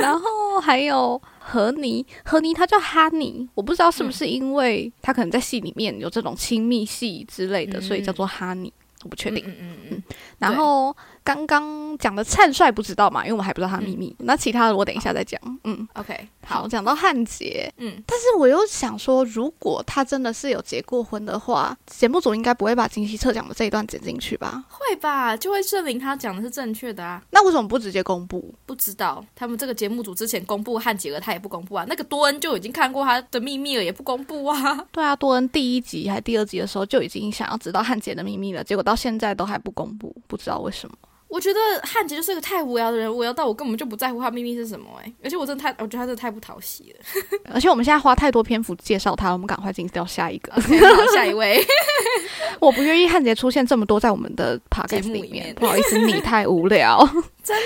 然后还有何妮，何妮她叫哈尼，我不知道是不是因为她可能在戏里面有这种亲密戏之类的，嗯所以叫做哈尼。我不确定。嗯嗯嗯然后刚刚讲的灿帅不知道嘛，因为我们还不知道他秘密。那其他的我等一下再讲。嗯，，OK，好，好，讲到汉杰，嗯，但是我又想说，如果他真的是有结过婚的话，节目组应该不会把金希澈讲的这一段剪进去吧？会吧，就会证明他讲的是正确的啊。那为什么不直接公布？不知道他们这个节目组之前公布汉杰了，他也不公布啊。那个多恩就已经看过他的秘密了，也不公布啊。(laughs) 对啊，多恩第一集还第二集的时候就已经想要知道汉杰的秘密了，结果到现在都还不公布，不知道为什么。我觉得汉杰就是个太无聊的人，无聊到我根本就不在乎他秘密是什么哎、而且我真的太，我觉得他真的太不讨喜了。(laughs) 而且我们现在花太多篇幅介绍他，我们赶快进到下一个。OK，好，下一位。(laughs) 我不愿意汉杰出现这么多在我们的里面，里面不好意思，你太无聊。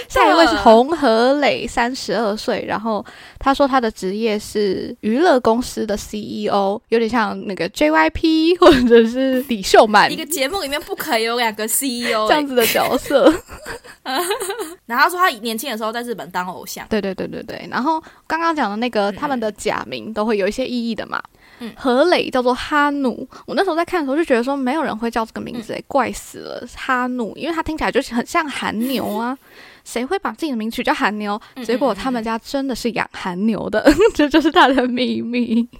下一位是洪和磊，三十二岁，然后他说他的职业是娱乐公司的 CEO，有点像那个 JYP (laughs) 或者是李秀满。一个节目里面不可以有两个 CEO 欸。这样子的角色。(laughs) 然后他说他年轻的时候在日本当偶像，对对对对对。然后刚刚讲的那个嗯。他们的假名都会有一些意义的嘛。嗯。何磊叫做哈努，我那时候在看的时候就觉得说没有人会叫这个名字、欸，怪死了，哈努，因为他听起来就是很像韩牛啊，谁会把自己的名取叫韩牛？嗯结果他们家真的是养韩牛的，(laughs) 这就是他的秘密。(laughs)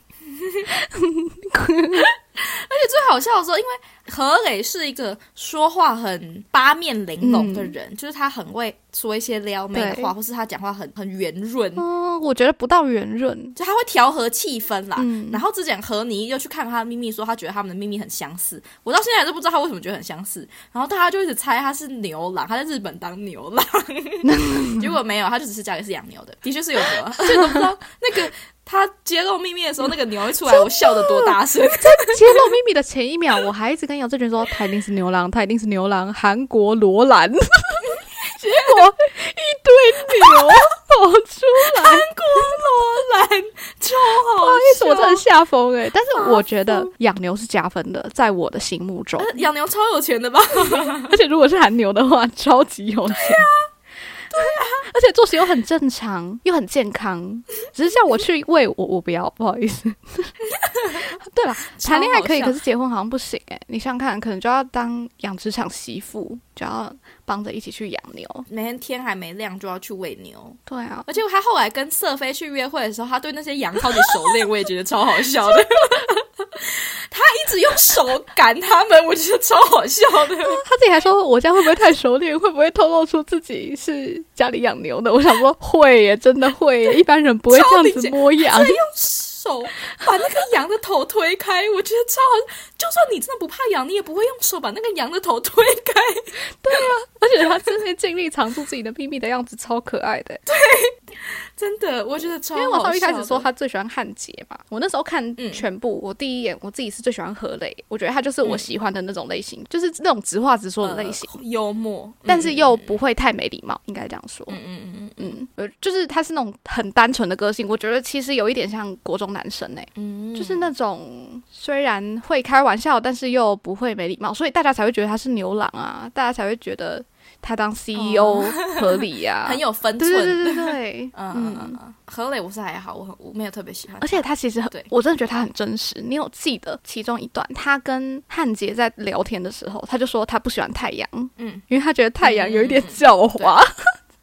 (laughs) 最好笑的时候，因为何磊是一个说话很八面玲珑的人，就是他很会说一些撩妹的话，或是他讲话很很圆润，嗯，我觉得不到圆润。就他会调和气氛啦。嗯。然后之前何妮又去看他的秘密，说他觉得他们的秘密很相似，我到现在还是不知道他为什么觉得很相似。然后大家就一直猜他是牛郎，他在日本当牛郎，(laughs) 结果没有，他就只是家里是养牛的，的确是有牛。(laughs) 啊，而且都不知道那个他揭露秘密的时候，那个牛一出来，我笑得多大声。(laughs) 在揭露秘密的前一秒，我还一直跟姚志群说他一定是牛郎，他一定是牛郎，韩国罗兰。结果一堆牛跑出来，韩国罗兰超好不好意思，我真的笑吓疯哎！但是我觉得养牛是加分的，在我的心目中，呃养牛超有钱的吧？(laughs) 而且如果是韩牛的话，超级有钱。对啊，(laughs) 而且作息又很正常，又很健康。只是叫我去喂我，我不要，不好意思。(laughs) 对吧？谈恋爱可以，可是结婚好像不行哎、你想想看，可能就要当养殖场媳妇，就要帮着一起去养牛。每天天还没亮就要去喂牛，对啊，而且他后来跟瑟菲去约会的时候，他对那些羊超级熟练，我也觉得超好笑的。(laughs) 他一直用手赶他们，我觉得超好笑的。(laughs) 他自己还说我家会不会太熟练，会不会透露出自己是家里养牛的？我想说会耶，真的会耶，一般人不会这样子摸羊。用手把那个羊的头推开，我觉得超好。就算你真的不怕羊，你也不会用手把那个羊的头推开。(laughs) 对啊而且他真是尽力藏住自己的秘密的样子，超可爱的。(laughs) 对真的，我觉得超好。因为我从一开始说他最喜欢汉杰嘛，我那时候看嗯全部，我第一眼我自己是最喜欢何磊，我觉得他就是我喜欢的那种类型，就是那种直话直说的类型。呃幽默，但是又嗯不会太没礼貌，应该这样说。嗯嗯嗯嗯嗯，呃，就是他是那种很单纯的个性，我觉得其实有一点像国中男生哎、嗯，就是那种虽然会开玩笑，但是又不会没礼貌，所以大家才会觉得他是牛郎啊，大家才会觉得他当 CEO 合理呀、(laughs) 很有分寸。对对对对，(laughs) 嗯嗯嗯嗯，何磊我是还好，我很我没有特别喜欢，而且他其实很对，我真的觉得他很真实。你有记得其中一段，他跟汉杰在聊天的时候，他就说他不喜欢太阳，嗯，因为他觉得太阳有一点嗯嗯嗯狡猾。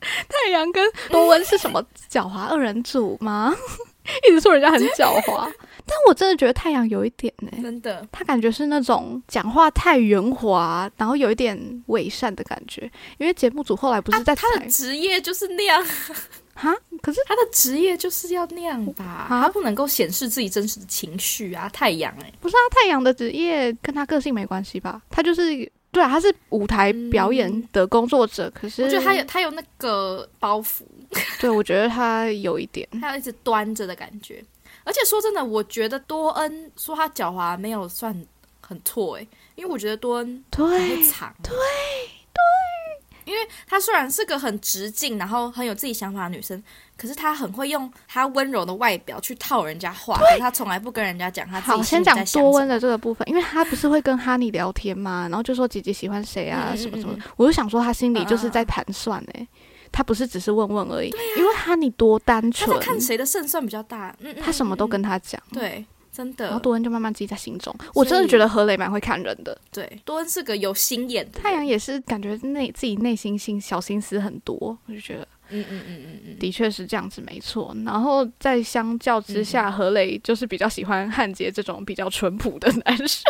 (laughs) 太阳跟多温是什么狡猾二人组吗？(laughs) 一直说人家很狡猾，但我真的觉得太阳有一点呢、真的他感觉是那种讲话太圆滑，然后有一点伪善的感觉。因为节目组后来不是在啊他的职业就是那样，(laughs) 哈、可是他的职业就是要那样吧，啊他不能够显示自己真实的情绪啊。太阳哎、不是啊，太阳的职业跟他个性没关系吧？他就是对啊，他是舞台表演的工作者，可是我觉得他有他有那个包袱，(laughs) 对我觉得他有一点，他要一直端着的感觉。而且说真的，我觉得多恩说他狡猾没有算很错哎，因为我觉得多恩对藏，对对，因为她虽然是个很直径，然后很有自己想法的女生，可是他很会用他温柔的外表去套人家话，可是他从来不跟人家讲他自己好，心先讲多温的这个部分，因为他不是会跟哈尼聊天嘛，然后就说姐姐喜欢谁啊，什么什么嗯，我就想说他心里就是在盘算哎、他不是只是问问而已，因为哈尼多单纯他，看谁的胜算比较大，嗯，嗯他什么都嗯跟他讲，嗯。对，真的。然后多恩就慢慢记在心中。我真的觉得何磊蛮会看人的，对，多恩是个有心眼的人。太阳也是感觉内自己内心心小心思很多，我就觉得嗯嗯嗯嗯嗯，的确是这样子，没错。然后在相较之嗯。下，何磊就是比较喜欢汉杰这种比较淳朴的男生，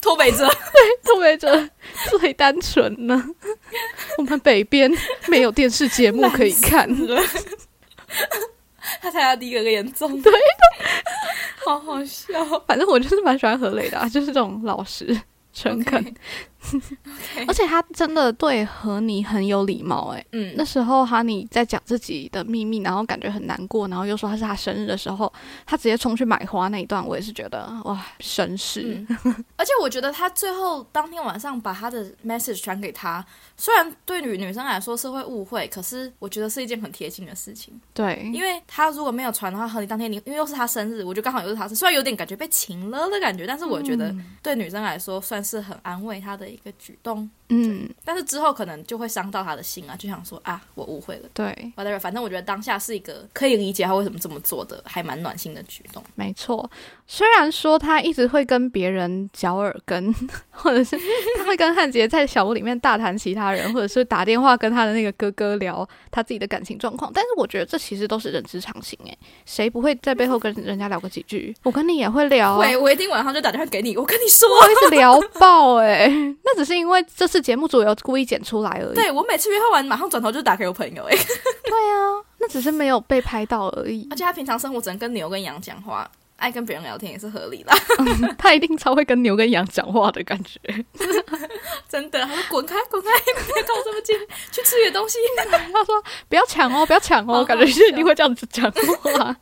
脱北者，对，脱北者最单纯呢。我们北边没有电视节目可以看，(laughs) 他才要第一个严重，对，好好笑。反正我就是蛮喜欢何磊的、啊，就是这种老实诚恳 (laughs) 而且他真的对和你很有礼貌、欸。嗯，那时候哈尼在讲自己的秘密，然后感觉很难过，然后又说他是他生日的时候，他直接冲去买花那一段，我也是觉得哇，绅士。嗯，(laughs) 而且我觉得他最后当天晚上把他的 message 传给他，虽然对女女生来说是会误会，可是我觉得是一件很贴心的事情。对，因为他如果没有传的话，和你当天你因为又是他生日，我就刚好又是他生日，虽然有点感觉被请了的感觉，但是我觉得对女生来说算是很安慰他的一个举动。嗯，但是之后可能就会伤到他的心啊，就想说啊，我误会了。对，whatever，反正我觉得当下是一个可以理解他为什么这么做的，还蛮暖心的举动。没错。虽然说他一直会跟别人嚼耳根，(laughs) 或者是他会跟汉杰在小屋里面大谈其他人，或者是打电话跟他的那个哥哥聊他自己的感情状况，但是我觉得这其实都是人之常情诶，谁不会在背后跟人家聊个几句？我跟你也会聊，会，我一定晚上就打电话给你，我跟你说，我一直聊爆诶，(laughs) 那只是因为这次节目组有故意剪出来而已。对我每次约会完马上转头就打给我朋友诶，对啊，那只是没有被拍到而已。(laughs) 而且他平常生活只能跟牛跟羊讲话。爱跟别人聊天也是合理的，(laughs) 他一定超会跟牛跟羊讲话的感觉，(laughs) 真的。他说：“滚开，滚开，别靠我这么近，去吃点东西。(laughs) ”他说：“不要抢哦，不要抢哦。”感觉是一定会这样子讲话。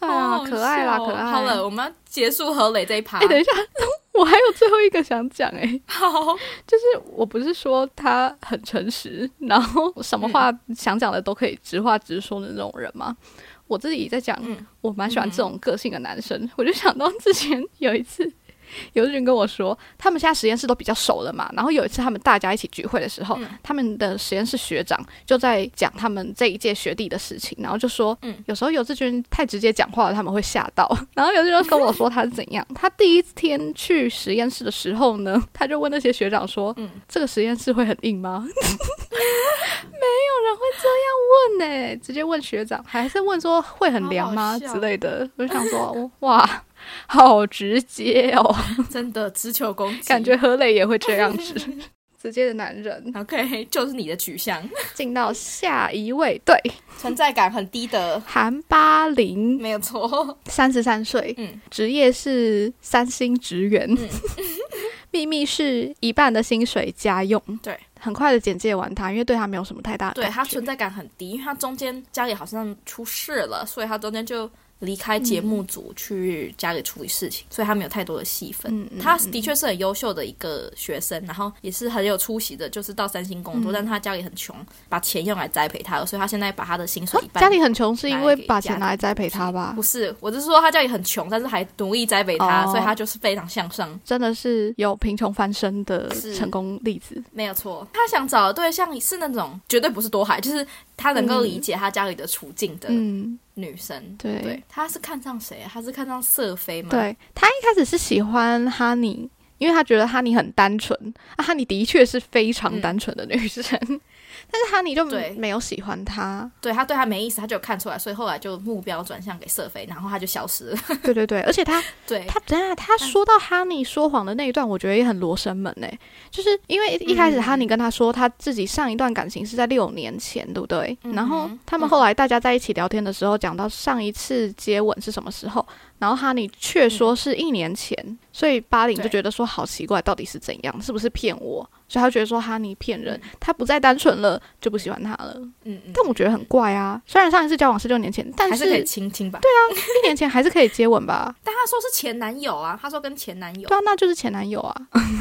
对啊，可爱啦，可爱。好了，我们要结束何磊这一趴。哎，等一下，我还有最后一个想讲。哎，好，就是我不是说他很诚实，然后什么话想讲的都可以直话直说的那种人吗？我自己在讲，我蛮喜欢这种个性的男生。我就想到之前有一次。(laughs) 有人跟我说，他们现在实验室都比较熟了嘛。然后有一次他们大家一起聚会的时候，他们的实验室学长就在讲他们这一届学弟的事情，然后就说，嗯，有时候有这群人太直接讲话了，他们会吓到。(laughs) 然后有志军跟我说他是怎样，他第一天去实验室的时候呢，他就问那些学长说，嗯，这个实验室会很硬吗？(laughs) 没有人会这样问呢，直接问学长，还是问说会很凉吗之类的？我就想说，哇。(laughs) 好直接哦，(laughs) 真的直球攻击，感觉何磊也会这样子，(laughs) 直接的男人。OK，就是你的取向。进到下一位，对，存在感很低的。韩巴林，没有错，三十三岁，嗯，职业是三星职员，秘密是一半的薪水家用。对，很快的简介完他，因为对他没有什么太大的，对他存在感很低，因为他中间家里好像出事了，所以他中间就。离开节目组去家里处理事情，所以他没有太多的戏份。他的确是很优秀的一个学生，然后也是很有出息的，就是到三星工作，但他家里很穷，把钱用来栽培他，所以他现在把他的薪水一半。家里很穷是因为把钱拿来栽培他吧？不是，我是说他家里很穷，但是还努力栽培他，所以他就是非常向上，真的是有贫穷翻身的成功例子。没有错，他想找的对象是那种绝对不是多海，就是他能够理解他家里的处境的。嗯。女生对，他是看上谁？他是看上瑟菲吗？对他一开始是喜欢哈尼，因为他觉得哈尼很单纯。啊，哈尼的确是非常单纯的女生。(laughs) 但是哈尼就没有喜欢他，对他对他没意思，他就看出来，所以后来就目标转向给瑟菲，然后他就消失了。(laughs) 对对对，而且他 (laughs) 对。他等下他说到哈尼说谎的那一段，我觉得也很罗生门诶，就是因为一开始哈尼跟他说他自己上一段感情是在六年前，对不对？然后他们后来大家在一起聊天的时候，讲到上一次接吻是什么时候，然后哈尼却说是一年前，所以巴林就觉得说好奇怪，到底是怎样？是不是骗我？所以他觉得说哈尼骗人，他不再单纯了，就不喜欢他了。嗯嗯。但我觉得很怪啊，虽然上一次交往是六年前，但是可以亲亲吧？对啊，一年前还是可以接吻吧？(laughs) 但他说是前男友啊，他说跟前男友。对啊，那就是前男友啊。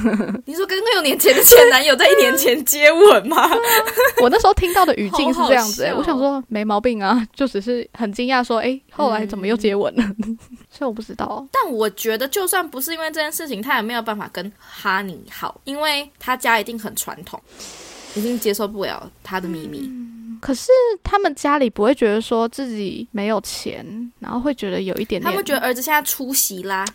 (laughs) 你说跟六年前的前男友在一年前接吻吗？(laughs) 我那时候听到的语境是这样子，哎，我想说没毛病啊，就只是很惊讶说，哎，后来怎么又接吻了？所以我不知道。但我觉得，就算不是因为这件事情，他也没有办法跟哈尼好，因为他家。他一定很传统，已经接受不了他的秘密。可是他们家里不会觉得说自己没有钱，然后会觉得有一点点。他们觉得儿子现在出席啦，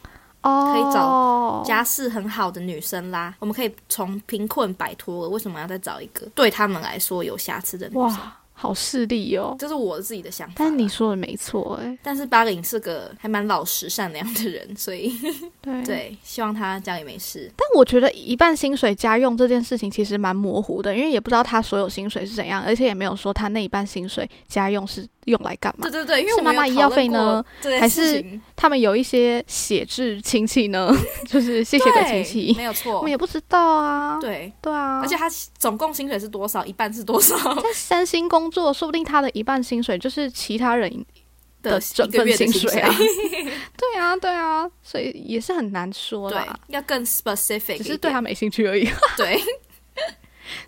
哦，可以找家世很好的女生啦，我们可以从贫困摆脱了。为什么要再找一个对他们来说有瑕疵的女生？好势利哦，这是我自己的想法。但是你说的没错哎，但是巴林是个还蛮老实善良的人，所以 (laughs) 对对，希望他家里没事。但我觉得一半薪水家用这件事情其实蛮模糊的，因为也不知道他所有薪水是怎样，而且也没有说他那一半薪水家用是。用来干嘛？对对对，因为是妈妈医药费呢，还是他们有一些血质亲戚呢？(laughs) 就是谢谢的亲戚，没有错，我们也不知道啊。对对啊，而且他总共薪水是多少？一半是多少？在三星工作，说不定他的一半薪水就是其他人的整份薪水啊。(laughs) 对啊，对啊，所以也是很难说啦。要更 specific，只是对他没兴趣而已。(laughs) 对。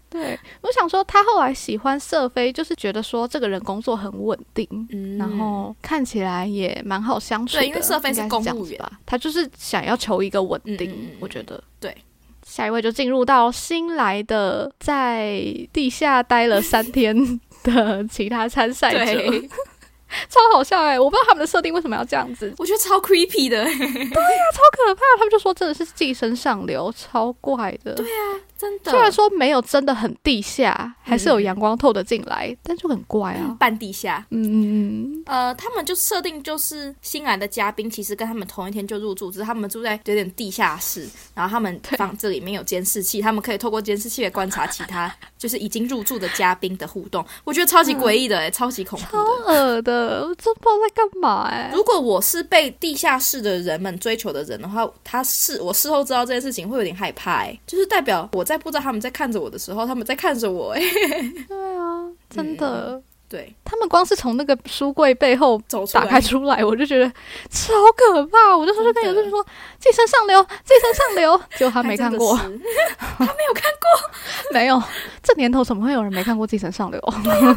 对，我想说，他后来喜欢瑟菲，就是觉得说这个人工作很稳定，然后看起来也蛮好相处的。因为瑟菲是公务员，他就是想要求一个稳定。我觉得，对。下一位就进入到新来的，在地下待了三天 (laughs) 的其他参赛者。(laughs) 超好笑哎、我不知道他们的设定为什么要这样子，我觉得超 creepy 的，对呀超可怕。他们就说真的是寄生上流，超怪的。对啊，真的。虽然说没有真的很地下，还是有阳光透得进来，但就很怪啊。半地下，嗯嗯嗯，呃，他们就设定就是新来的嘉宾其实跟他们同一天就入住，只是他们住在有点地下室，然后他们房子里面有监视器，他们可以透过监视器来观察其他就是已经入住的嘉宾的互动。我觉得超级诡异的、欸，超级恐怖超。恶的，我真不知道在干嘛哎、如果我是被地下室的人们追求的人的话，他是我事后知道这件事情会有点害怕、欸，就是代表我在不知道他们在看着我的时候，他们在看着我、欸，对啊，真的。(laughs) 对，他们光是从那个书柜背后打走出来开出来，我就觉得超可怕。我就说就跟有真的人说寄生上流，寄生上流，(laughs) 结果他没看过，(laughs) 他没有看过，没有。这年头怎么会有人没看过寄生上流？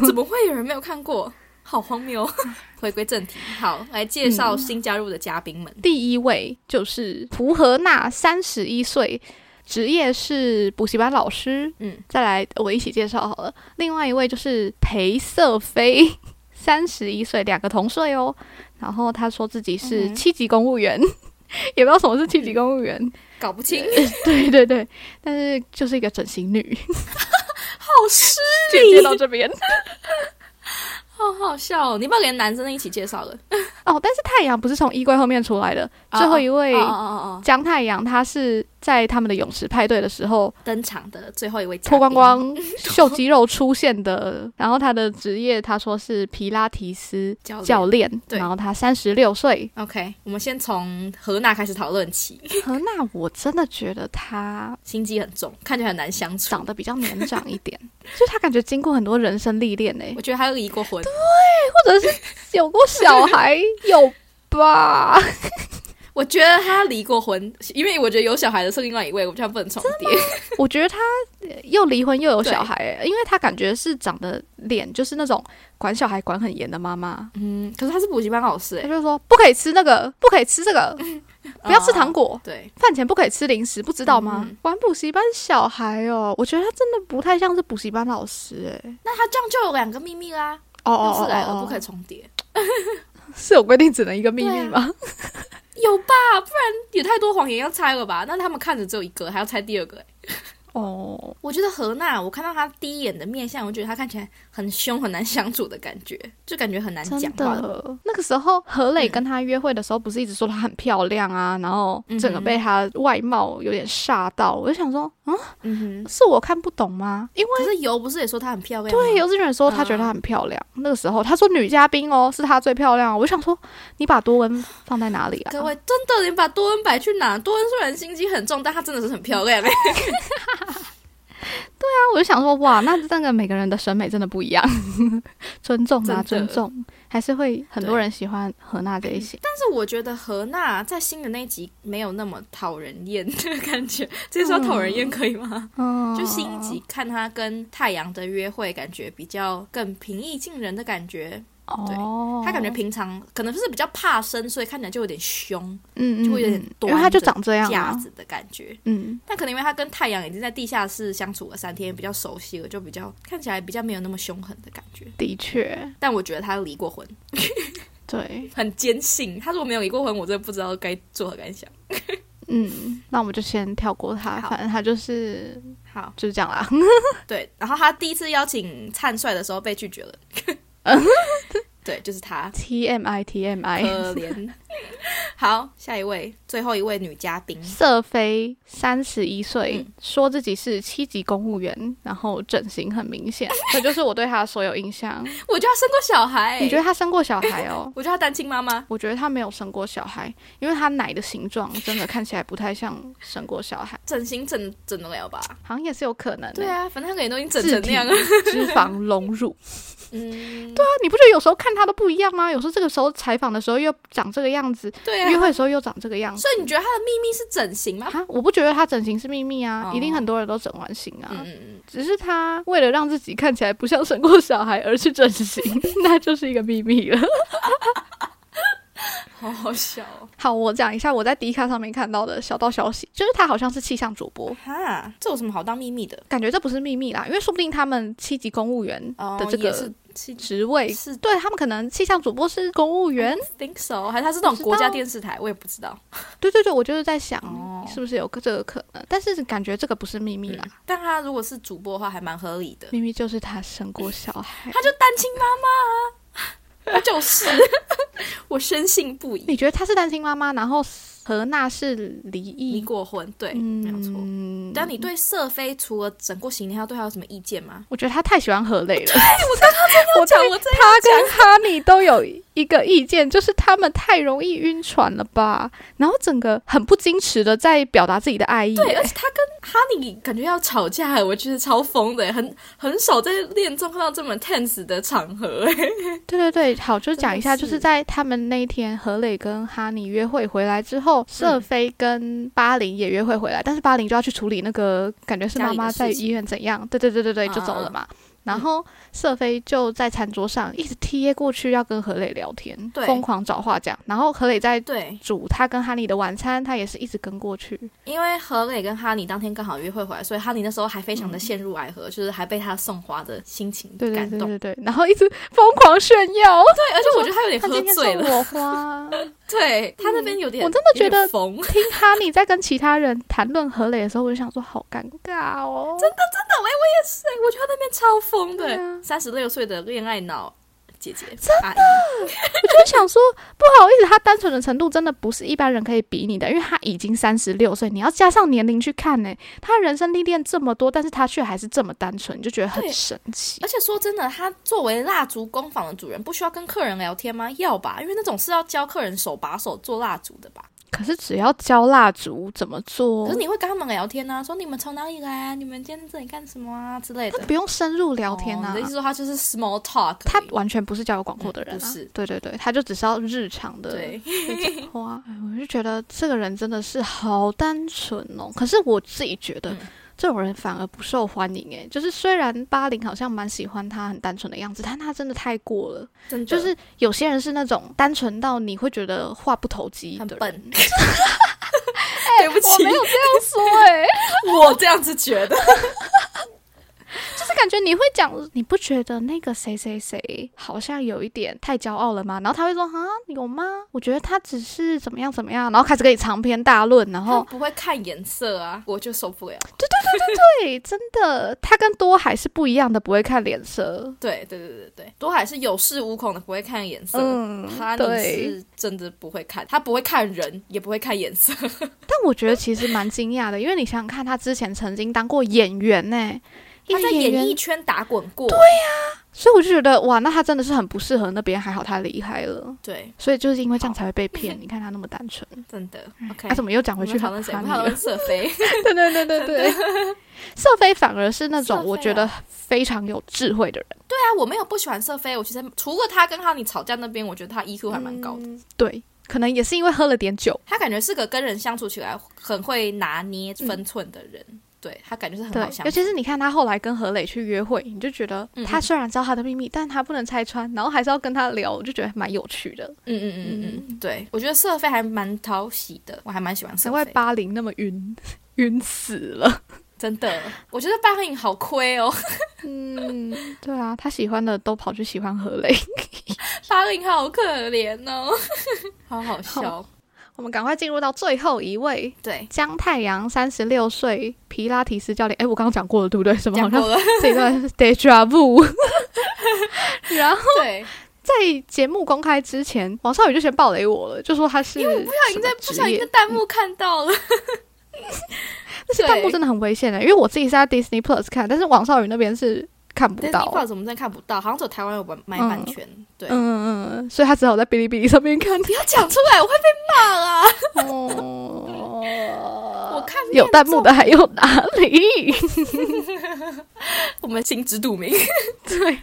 怎么会有人没有看过？好荒谬！(laughs) 回归正题，好，来介绍新加入的嘉宾们。第一位就是蒲和娜，三十一岁，职业是补习班老师。嗯，再来我一起介绍好了。另外一位就是裴瑟菲，三十一岁，两个同岁哦。然后他说自己是七级公务员，(laughs) 也不知道什么是七级公务员。(laughs) 搞不清，对对对，但是就是一个整形女。好失礼介到这边好好笑哦！你不要连男生一起介绍了。哦，但是太阳不是从衣柜后面出来的。最后一位姜太阳，他是在他们的泳池派对的时候登场的最后一位脱光，光秀肌肉出现的。(laughs) 然后他的职业他说是皮拉提斯教练对然后他三十六岁。OK，我们先从何娜开始讨论起。何娜，我真的觉得她心机很重，看起来很难相处。长得比较年长一点，(laughs) 就是他感觉经过很多人生历练呢、我觉得他离过婚，对或者是有过小孩，有吧？(laughs) 我觉得他离过婚，因为我觉得有小孩的是另外一位，我觉得他不能重叠。我觉得他呃又离婚又有小孩、欸，因为他感觉是长得脸就是那种管小孩管很严的妈妈，嗯，可是他是补习班老师哎，他就说不可以吃那个，不可以吃这个，(laughs) 不要吃糖果。对，饭前不可以吃零食，不知道吗？嗯管补习班小孩哦，我觉得他真的不太像是补习班老师哎、那他这样就有两个秘密啦。哦要是来了不可以重叠，(laughs) 是有规定只能一个秘密吗？有吧？不然也太多谎言要猜了吧？那他们看着只有一个，还要猜第二个欸。哦，我觉得何娜，我看到她第一眼的面相，我觉得她看起来很凶、很难相处的感觉，就感觉很难讲话。那个时候何磊跟她约会的时候，不是一直说她很漂亮啊，然后整个被她外貌有点吓到。我就想说，嗯，嗯哼，是我看不懂吗？因为可是油不是也说她很漂亮吗？对，游志远说他觉得她很漂亮。那个时候他说女嘉宾哦是她最漂亮。我就想说，你把多恩放在哪里啊？各位，真的，你把多恩摆去哪？多恩虽然心机很重，但她真的是很漂亮。(laughs) (laughs) 我就想说，哇，那那个每个人的审美真的不一样，(laughs) 尊重啊，尊重，还是会很多人喜欢何娜这一型。但是我觉得何娜在新的那一集没有那么讨人厌的感觉，(laughs) 这说讨人厌可以吗？嗯，就新一集看她跟太阳的约会，感觉比较更平易近人的感觉。哦，他感觉平常可能是比较怕生，所以看起来就有点凶，嗯嗯，就会有点多因为他就长这样子的感觉。嗯，但可能因为他跟太阳已经在地下室相处了三天，比较熟悉了，就比较看起来比较没有那么凶狠的感觉。的确，但我觉得他离过婚，(laughs) 对，(laughs) 很坚信。他如果没有离过婚，我真的不知道该作何感想。(laughs) 嗯，那我们就先跳过他，好反正他就是好，就是这样啦。对，然后他第一次邀请灿帅的时候被拒绝了。(laughs) 对，就是她。T M I T M I，可怜。(laughs) 好，下一位，最后一位女嘉宾，瑟菲三十一岁，嗯说自己是七级公务员，然后整形很明显，(laughs) 这就是我对她的所有印象。我觉得她生过小孩。你觉得？她生过小孩哦？我觉得她单亲妈妈。我觉得她没有生过小孩，因为她奶的形状真的看起来不太像生过小孩，整形整整得了吧？好像也是有可能、欸。对，啊，反正她脸都已经整成那样了。脂肪隆乳。嗯，对啊，你不觉得有时候看他都不一样吗？有时候这个时候采访的时候又长这个样子，对啊。约会的时候又长这个样子。所以你觉得他的秘密是整形吗？啊，我不觉得他整形是秘密啊，哦一定很多人都整完形啊。嗯只是他为了让自己看起来不像生过小孩而去整形，(laughs) 那就是一个秘密了。(laughs) 好好笑哦。好，我讲一下我在迪卡上面看到的小道消息，就是他好像是气象主播，哈，这有什么好当秘密的？感觉这不是秘密啦，因为说不定他们七级公务员哦的这个职位，是。对他们可能气象主播是公务员，think so，还是他是那种国家电视台，我也不知道。对对对，我就是在想哦。是不是有个这个可能，但是感觉这个不是秘密啦，但他如果是主播的话，还蛮合理的。秘密就是他生过小孩。他就单亲妈妈啊，(laughs) 他就是，(laughs) 我深信不疑。你觉得他是单亲妈妈，然后何娜是离异，离过婚，对，没有错。嗯，但你对瑟菲除了整过行李，还有对他有什么意见吗？我觉得他太喜欢何磊了。我讲，我这他跟哈尼都有一个意见，就是他们太容易晕船了吧？然后整个很不矜持的在表达自己的爱意。对，欸而且他跟哈尼感觉要吵架，我觉得超疯的，很很少在恋综看到这么 tense 的场合。哎，对对对，好，就讲一下，就是是在他们那一天，何磊跟哈尼约会回来之后，瑟菲跟巴林也约会回来，但是巴林就要去处理那个感觉是妈妈在医院怎样，对对对对对，就走了嘛。然后瑟菲就在餐桌上一直贴过去要跟何磊聊天，对疯狂找话讲。然后何磊在对，煮他跟哈尼的晚餐，他也是一直跟过去。因为何磊跟哈尼当天刚好约会回来，所以哈尼那时候还非常的陷入爱河，就是还被他送花的心情对对感动。对对对，然后一直疯狂炫耀，对，而且我觉得他有点喝醉了，送我 (laughs) 花。对他那边有点，我真的觉得疯。听哈尼在跟其他人谈论何磊的时候，我就想说，好尴尬哦。真的真的，喂，我也是，我觉得他那边超疯的，对啊三十六岁的恋爱脑姐姐真的，我就想说，不好意思，她单纯的程度真的不是一般人可以比拟的，因为她已经三十六岁，你要加上年龄去看呢。她人生历练这么多，但是她却还是这么单纯，你就觉得很神奇而。且说真的，她作为蜡烛工坊的主人，不需要跟客人聊天吗？要吧，因为那种是要教客人手把手做蜡烛的吧。可是只要教蜡烛怎么做可是，你会跟他们聊天啊，说你们从哪里来啊？你们今天在这里干什么啊之类的。他不用深入聊天啊哦你的意。思说他就是 small talk，他完全不是交友广阔的人、啊嗯不是对对对，他就只是要日常的 (laughs) 对，讲话。哎我就觉得这个人真的是好单纯哦。可是我自己觉得。嗯这种人反而不受欢迎诶，就是虽然巴林好像蛮喜欢他很单纯的样子，但他真的太过了。真的就是有些人是那种单纯到你会觉得话不投机的人。很笨。(laughs) 对不起，我没有这样说诶，(laughs) 我这样子觉得。就是感觉你会讲，你不觉得那个谁谁谁好像有一点太骄傲了吗？然后他会说啊，有吗？我觉得他只是怎么样怎么样，然后开始跟你长篇大论，然后 (laughs) 不会看颜色啊，我就受不了。对对对对对，真的，他跟多海是不一样的，不会看脸色。对对对对对，多海是有恃无恐的，不会看颜色。嗯哈尼对是真的不会看，他不会看人，也不会看颜色。但我觉得其实蛮惊讶的，因为你想想看，他之前曾经当过演员呢、他在演艺圈打滚过。对呀所以我就觉得哇，那他真的是很不适合那边，还好他离开了。对，所以就是因为这样才会被骗。(laughs) 你看他那么单纯，真的。OK，他、怎么又讲回去们讨论瑟菲。对对对对对，瑟菲反而是那种我觉得啊非常有智慧的人。对啊，我没有不喜欢瑟菲，我其实除了他跟哈尼吵架那边，我觉得他 EQ 还蛮高的。嗯对，可能也是因为喝了点酒。他感觉是个跟人相处起来很会拿捏分寸的人。对他感觉是很好，相处。尤其是你看他后来跟何磊去约会，你就觉得嗯他虽然知道他的秘密，但他不能拆穿，然后还是要跟他聊，我就觉得蛮有趣的。嗯嗯嗯嗯嗯，对，我觉得瑟菲还蛮讨喜的，我还蛮喜欢瑟难怪菲。巴林那么晕，晕死了。(laughs) 真的，我觉得巴赫影好亏哦，(laughs) 嗯，对啊，他喜欢的都跑去喜欢何磊。巴赫影好可怜哦，(laughs) 好好笑。我们赶快进入到最后一位，对，姜太阳，三十六岁，皮拉提斯教练。哎，我刚刚讲过了，对不对？什么好像讲过了。这一段是 deja vu。(laughs) (laughs) 然后对，在节目公开之前，王少宇就先暴雷我了，就说他是因为我不不小心在不小心在弹幕看到了。(laughs) 那些弹幕真的很危险的，因为我自己是在 Disney Plus 看，但是王少宇那边是看不 Disney 到。Plus 我们真的看不到，好像只有台湾有版买版权。对，嗯嗯嗯，所以他只好在哔哩哔哩上面看。不要讲出来，我会被骂啊。哦，我看有弹幕的还有哪里？(laughs) 我们心知肚明。对，看恋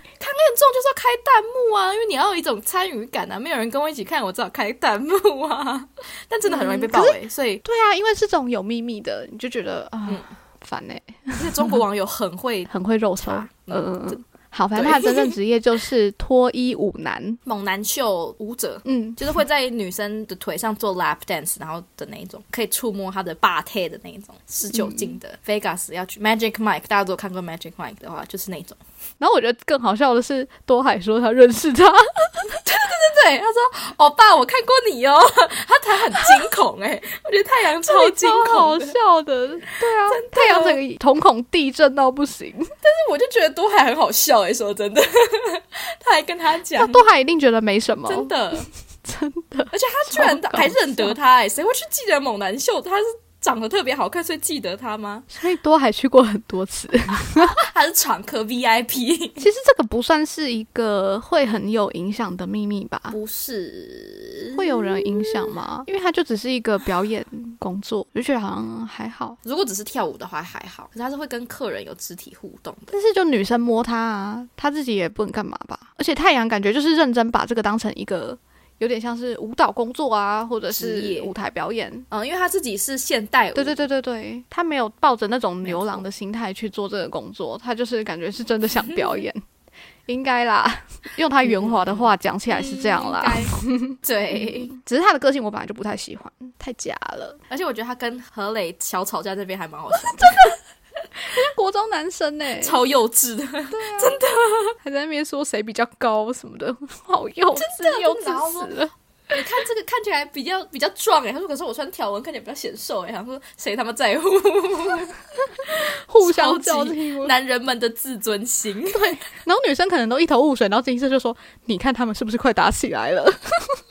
综就是要开弹幕啊，因为你要有一种参与感啊。没有人跟我一起看，我只好开弹幕啊。但真的很容易被爆雷，所以对啊，因为是这种有秘密的，你就觉得啊嗯烦呢、(laughs) 而且中国网友很会 (laughs) 很会肉搜。嗯嗯嗯，好，反正他的真正职业就是脱衣舞男。(laughs) 猛男秀舞者。嗯，就是会在女生的腿上做 lap dance，然后的那一种，可以触摸她的霸贴的那一种，十九禁的。Vegas 要去 Magic Mike，大家都有看过 Magic Mike 的话，就是那种。然后我觉得更好笑的是，多海说他认识他，对对，他说：“欧巴，我看过你哦。(laughs) ”他才很惊恐哎，(laughs) 我觉得太阳超惊恐好恐。笑的。对啊，太阳整个瞳孔地震到不行。但是我就觉得多海很好笑哎，说真的，(laughs) 他还跟他那讲，多海一定觉得没什么，真的，真的。而且他居然还认得他哎，谁会去记得猛男秀？他是长得特别好看，所以记得他吗？所以多海去过很多次。(laughs) 他是常客 VIP？其实这个不算是一个会很有影响的秘密吧？不是，会有人影响吗？因为他就只是一个表演工作，我就觉得好像还好。如果只是跳舞的话还好，可是他是会跟客人有肢体互动的。但是就女生摸他啊，他自己也不能干嘛吧？而且太阳感觉就是认真把这个当成一个有点像是舞蹈工作啊，或者是舞台表演。嗯，因为他自己是现代舞，对对对对对，他没有抱着那种牛郎的心态去做这个工作，他就是感觉是真的想表 (laughs) 演，应该啦。用他圆滑的话讲起来是这样啦，(laughs) 对，只是他的个性我本来就不太喜欢，太假了，而且我觉得他跟何磊小吵架这边还蛮好笑的，(laughs) 国中男生呢、(laughs) 超幼稚的。(laughs) 真的还在那边说谁比较高什么的，好幼稚，幼稚死了。(laughs) 你看这个看起来比较比较壮哎，他说可是我穿条纹看起来比较显瘦哎，他说谁他妈在乎 (laughs) 互相超级较劲。男人们的自尊心？(laughs) 对然后女生可能都一头雾水，然后金色就说：“你看他们是不是快打起来了？”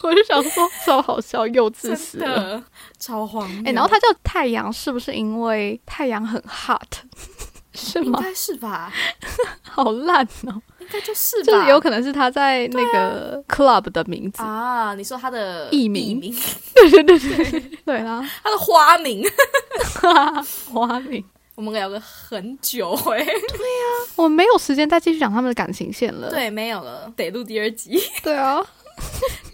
我就想说，超好笑，幼稚死真了。的超荒谬。哎、然后他叫太阳，是不是因为太阳很 hot？是吗？应该是吧，(laughs) 好烂哦！应该就是吧，就是有可能是他在那个 club 的名字。啊。你说他的艺名名，对对对对对啦，他的花名，花名。我们聊了很久哎。我没有时间再继续讲他们的感情线了。对，没有了，得录第二集、对啊，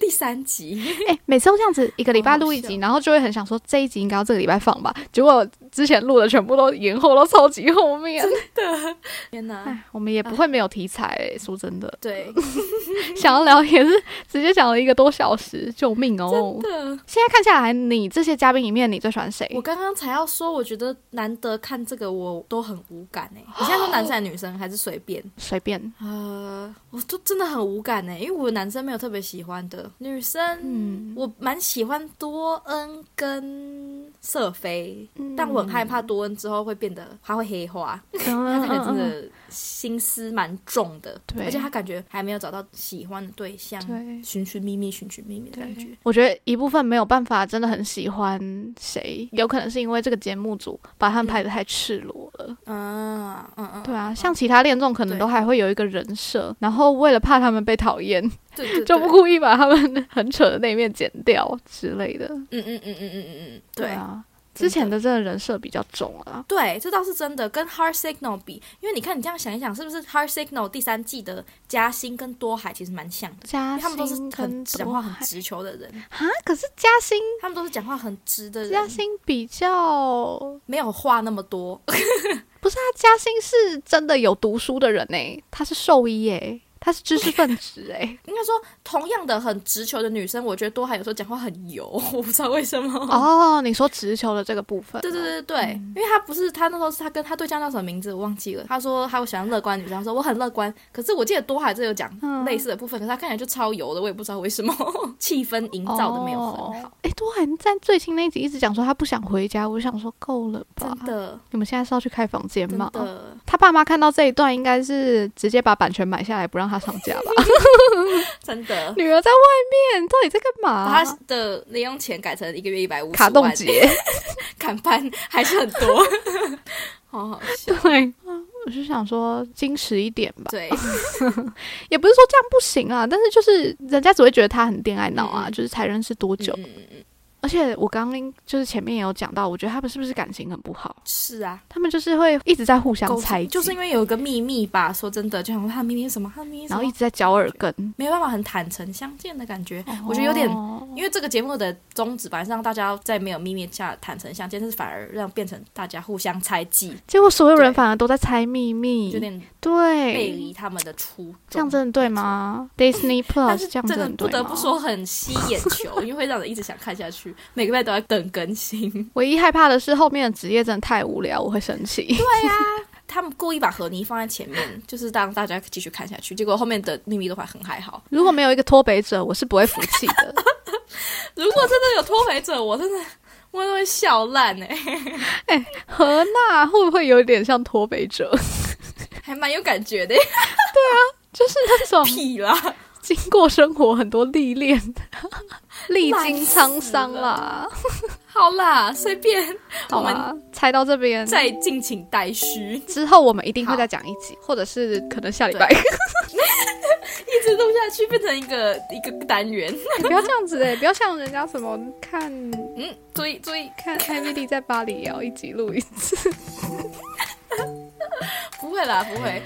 第三集。哎、每次都这样子，一个礼拜录一集，然后就会很想说这一集应该要这个礼拜放吧。结果之前录的全部都延后到超级后面。真的天哪！哎，我们也不会没有题材、欸，说真的，对，(laughs) 想要聊也是直接讲了一个多小时，救命哦！真的，现在看下来，你这些嘉宾里面，你最喜欢谁？我刚刚才要说，我觉得难得看这个，我都很无感哎。(gasps) 你现在说男生还是女生，还是随便？随便，呃，我都真的很无感哎，因为我男生没有特别喜欢的，女生，嗯。我蛮喜欢多恩跟瑟菲，嗯。但我很害怕多恩之后会变得他会黑化，他这个真的心思蛮重的，对。而且他感觉还没有找到喜欢的对象，对。寻寻觅觅，寻寻觅觅的感觉。我觉得一部分没有办法真的很喜欢谁，有可能是因为这个节目组把他们拍的太赤裸了。嗯嗯嗯，对啊，像其他恋综可能都还会有一个人设，然后为了怕他们被讨厌，对对，就不故意把他们很扯的那一面剪掉之类的。嗯嗯嗯嗯嗯嗯嗯，对啊，之前的这个人设比较重啊。对，这倒是真的。跟 Heart Signal 比，因为你看你这样想一想，是不是 Heart Signal 第三季的嘉欣跟多海其实蛮像的？他们都是很讲话很直球的人，海啊，可是嘉欣他们都是讲话很直的嘉人，欣比较没有话那么多。(laughs) 不是啊，嘉欣是真的有读书的人呢，他是兽医诶，他是知识分子诶。(laughs) 应该说，同样的很直球的女生，我觉得多海有时候讲话很油，(laughs) 我不知道为什么。哦，你说直球的这个部分，对对对对，因为她不是她那时候是她跟她对象叫什么名字我忘记了，她说他喜欢乐观女生，她说我很乐观，可是我记得多海这有讲嗯类似的部分，可是她看起来就超油的，我也不知道为什么，(laughs) 气氛营造的没有很好，哦。哎，多海在最新那一集一直讲说他不想回家，我就想说够了吧真？的你们现在是要去开房间真吗？的，他爸妈看到这一段，应该是直接把版权买下来，不让他上架吧？(laughs) 真的。女儿在外面，到底在干把嘛？他的零用钱改成一个月一百五十卡冻结，(laughs) 砍班还是很多，(laughs) 好好笑。对，我是想说矜持一点吧，对，也不是说这样不行啊，但是就是人家只会觉得他很恋爱脑啊，就是才认识多久，嗯嗯嗯而且我刚刚就是前面也有讲到，我觉得他们是不是感情很不好？是啊，他们就是会一直在互相猜忌，就是因为有一个秘密吧。说真的，就想说他的秘密是什么？他的秘密什么然后一直在嚼耳根，没有办法很坦诚相见的感觉。我觉得有点，哦因为这个节目的宗旨本来是让大家在没有秘密下坦诚相见，但是反而让变成大家互相猜忌，结果所有人反而都在猜秘密，有点对背，离他们的初衷。这样真的对吗？Disney Plus 是这样真的不得不说很吸眼球，因为会让人一直想看下去，每个月都要等更新。(laughs) 唯一害怕的是后面的职业真的太无聊，我会生气。对呀他们故意把何泥放在前面，就是让大家继续看下去，结果后面的秘密都还很还好。如果没有一个脱北者，我是不会服气的。(laughs) 如果真的有脱北者，我真的我都会笑烂 (laughs) 哎、何娜会不会有点像脱北者？还蛮有感觉的。对啊就是那种痞啦，经过生活很多历练，历经沧桑啦。(laughs) 好啦，随便，好啦，猜到这边，再敬请待续，之后我们一定会再讲一集，或者是可能下礼拜。(laughs) 一直录下去变成一个一个单元。你 (laughs) 不要这样子哎、不要像人家什么看嗯，注意注意，看艾米丽在巴黎也要一集录一次。不会啦，不会。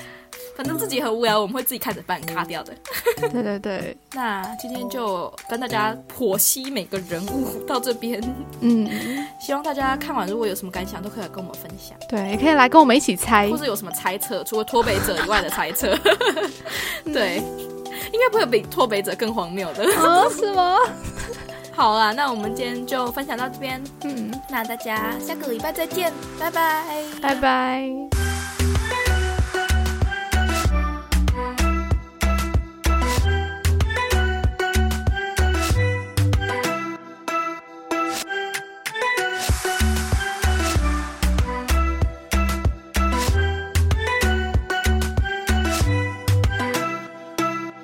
反正自己很无聊，我们会自己看着办卡掉的。(laughs) 对对对，那今天就跟大家剖析每个人物到这边，嗯，(laughs) 希望大家看完如果有什么感想，都可以来跟我们分享，对，也可以来跟我们一起猜或。是有什么猜测，除了脱北者以外的猜测。(laughs) 对，应该不会有比脱北者更荒谬的。哦？是吗？好啦，那我们今天就分享到这边，嗯，那大家下个礼拜再见，拜拜，拜拜。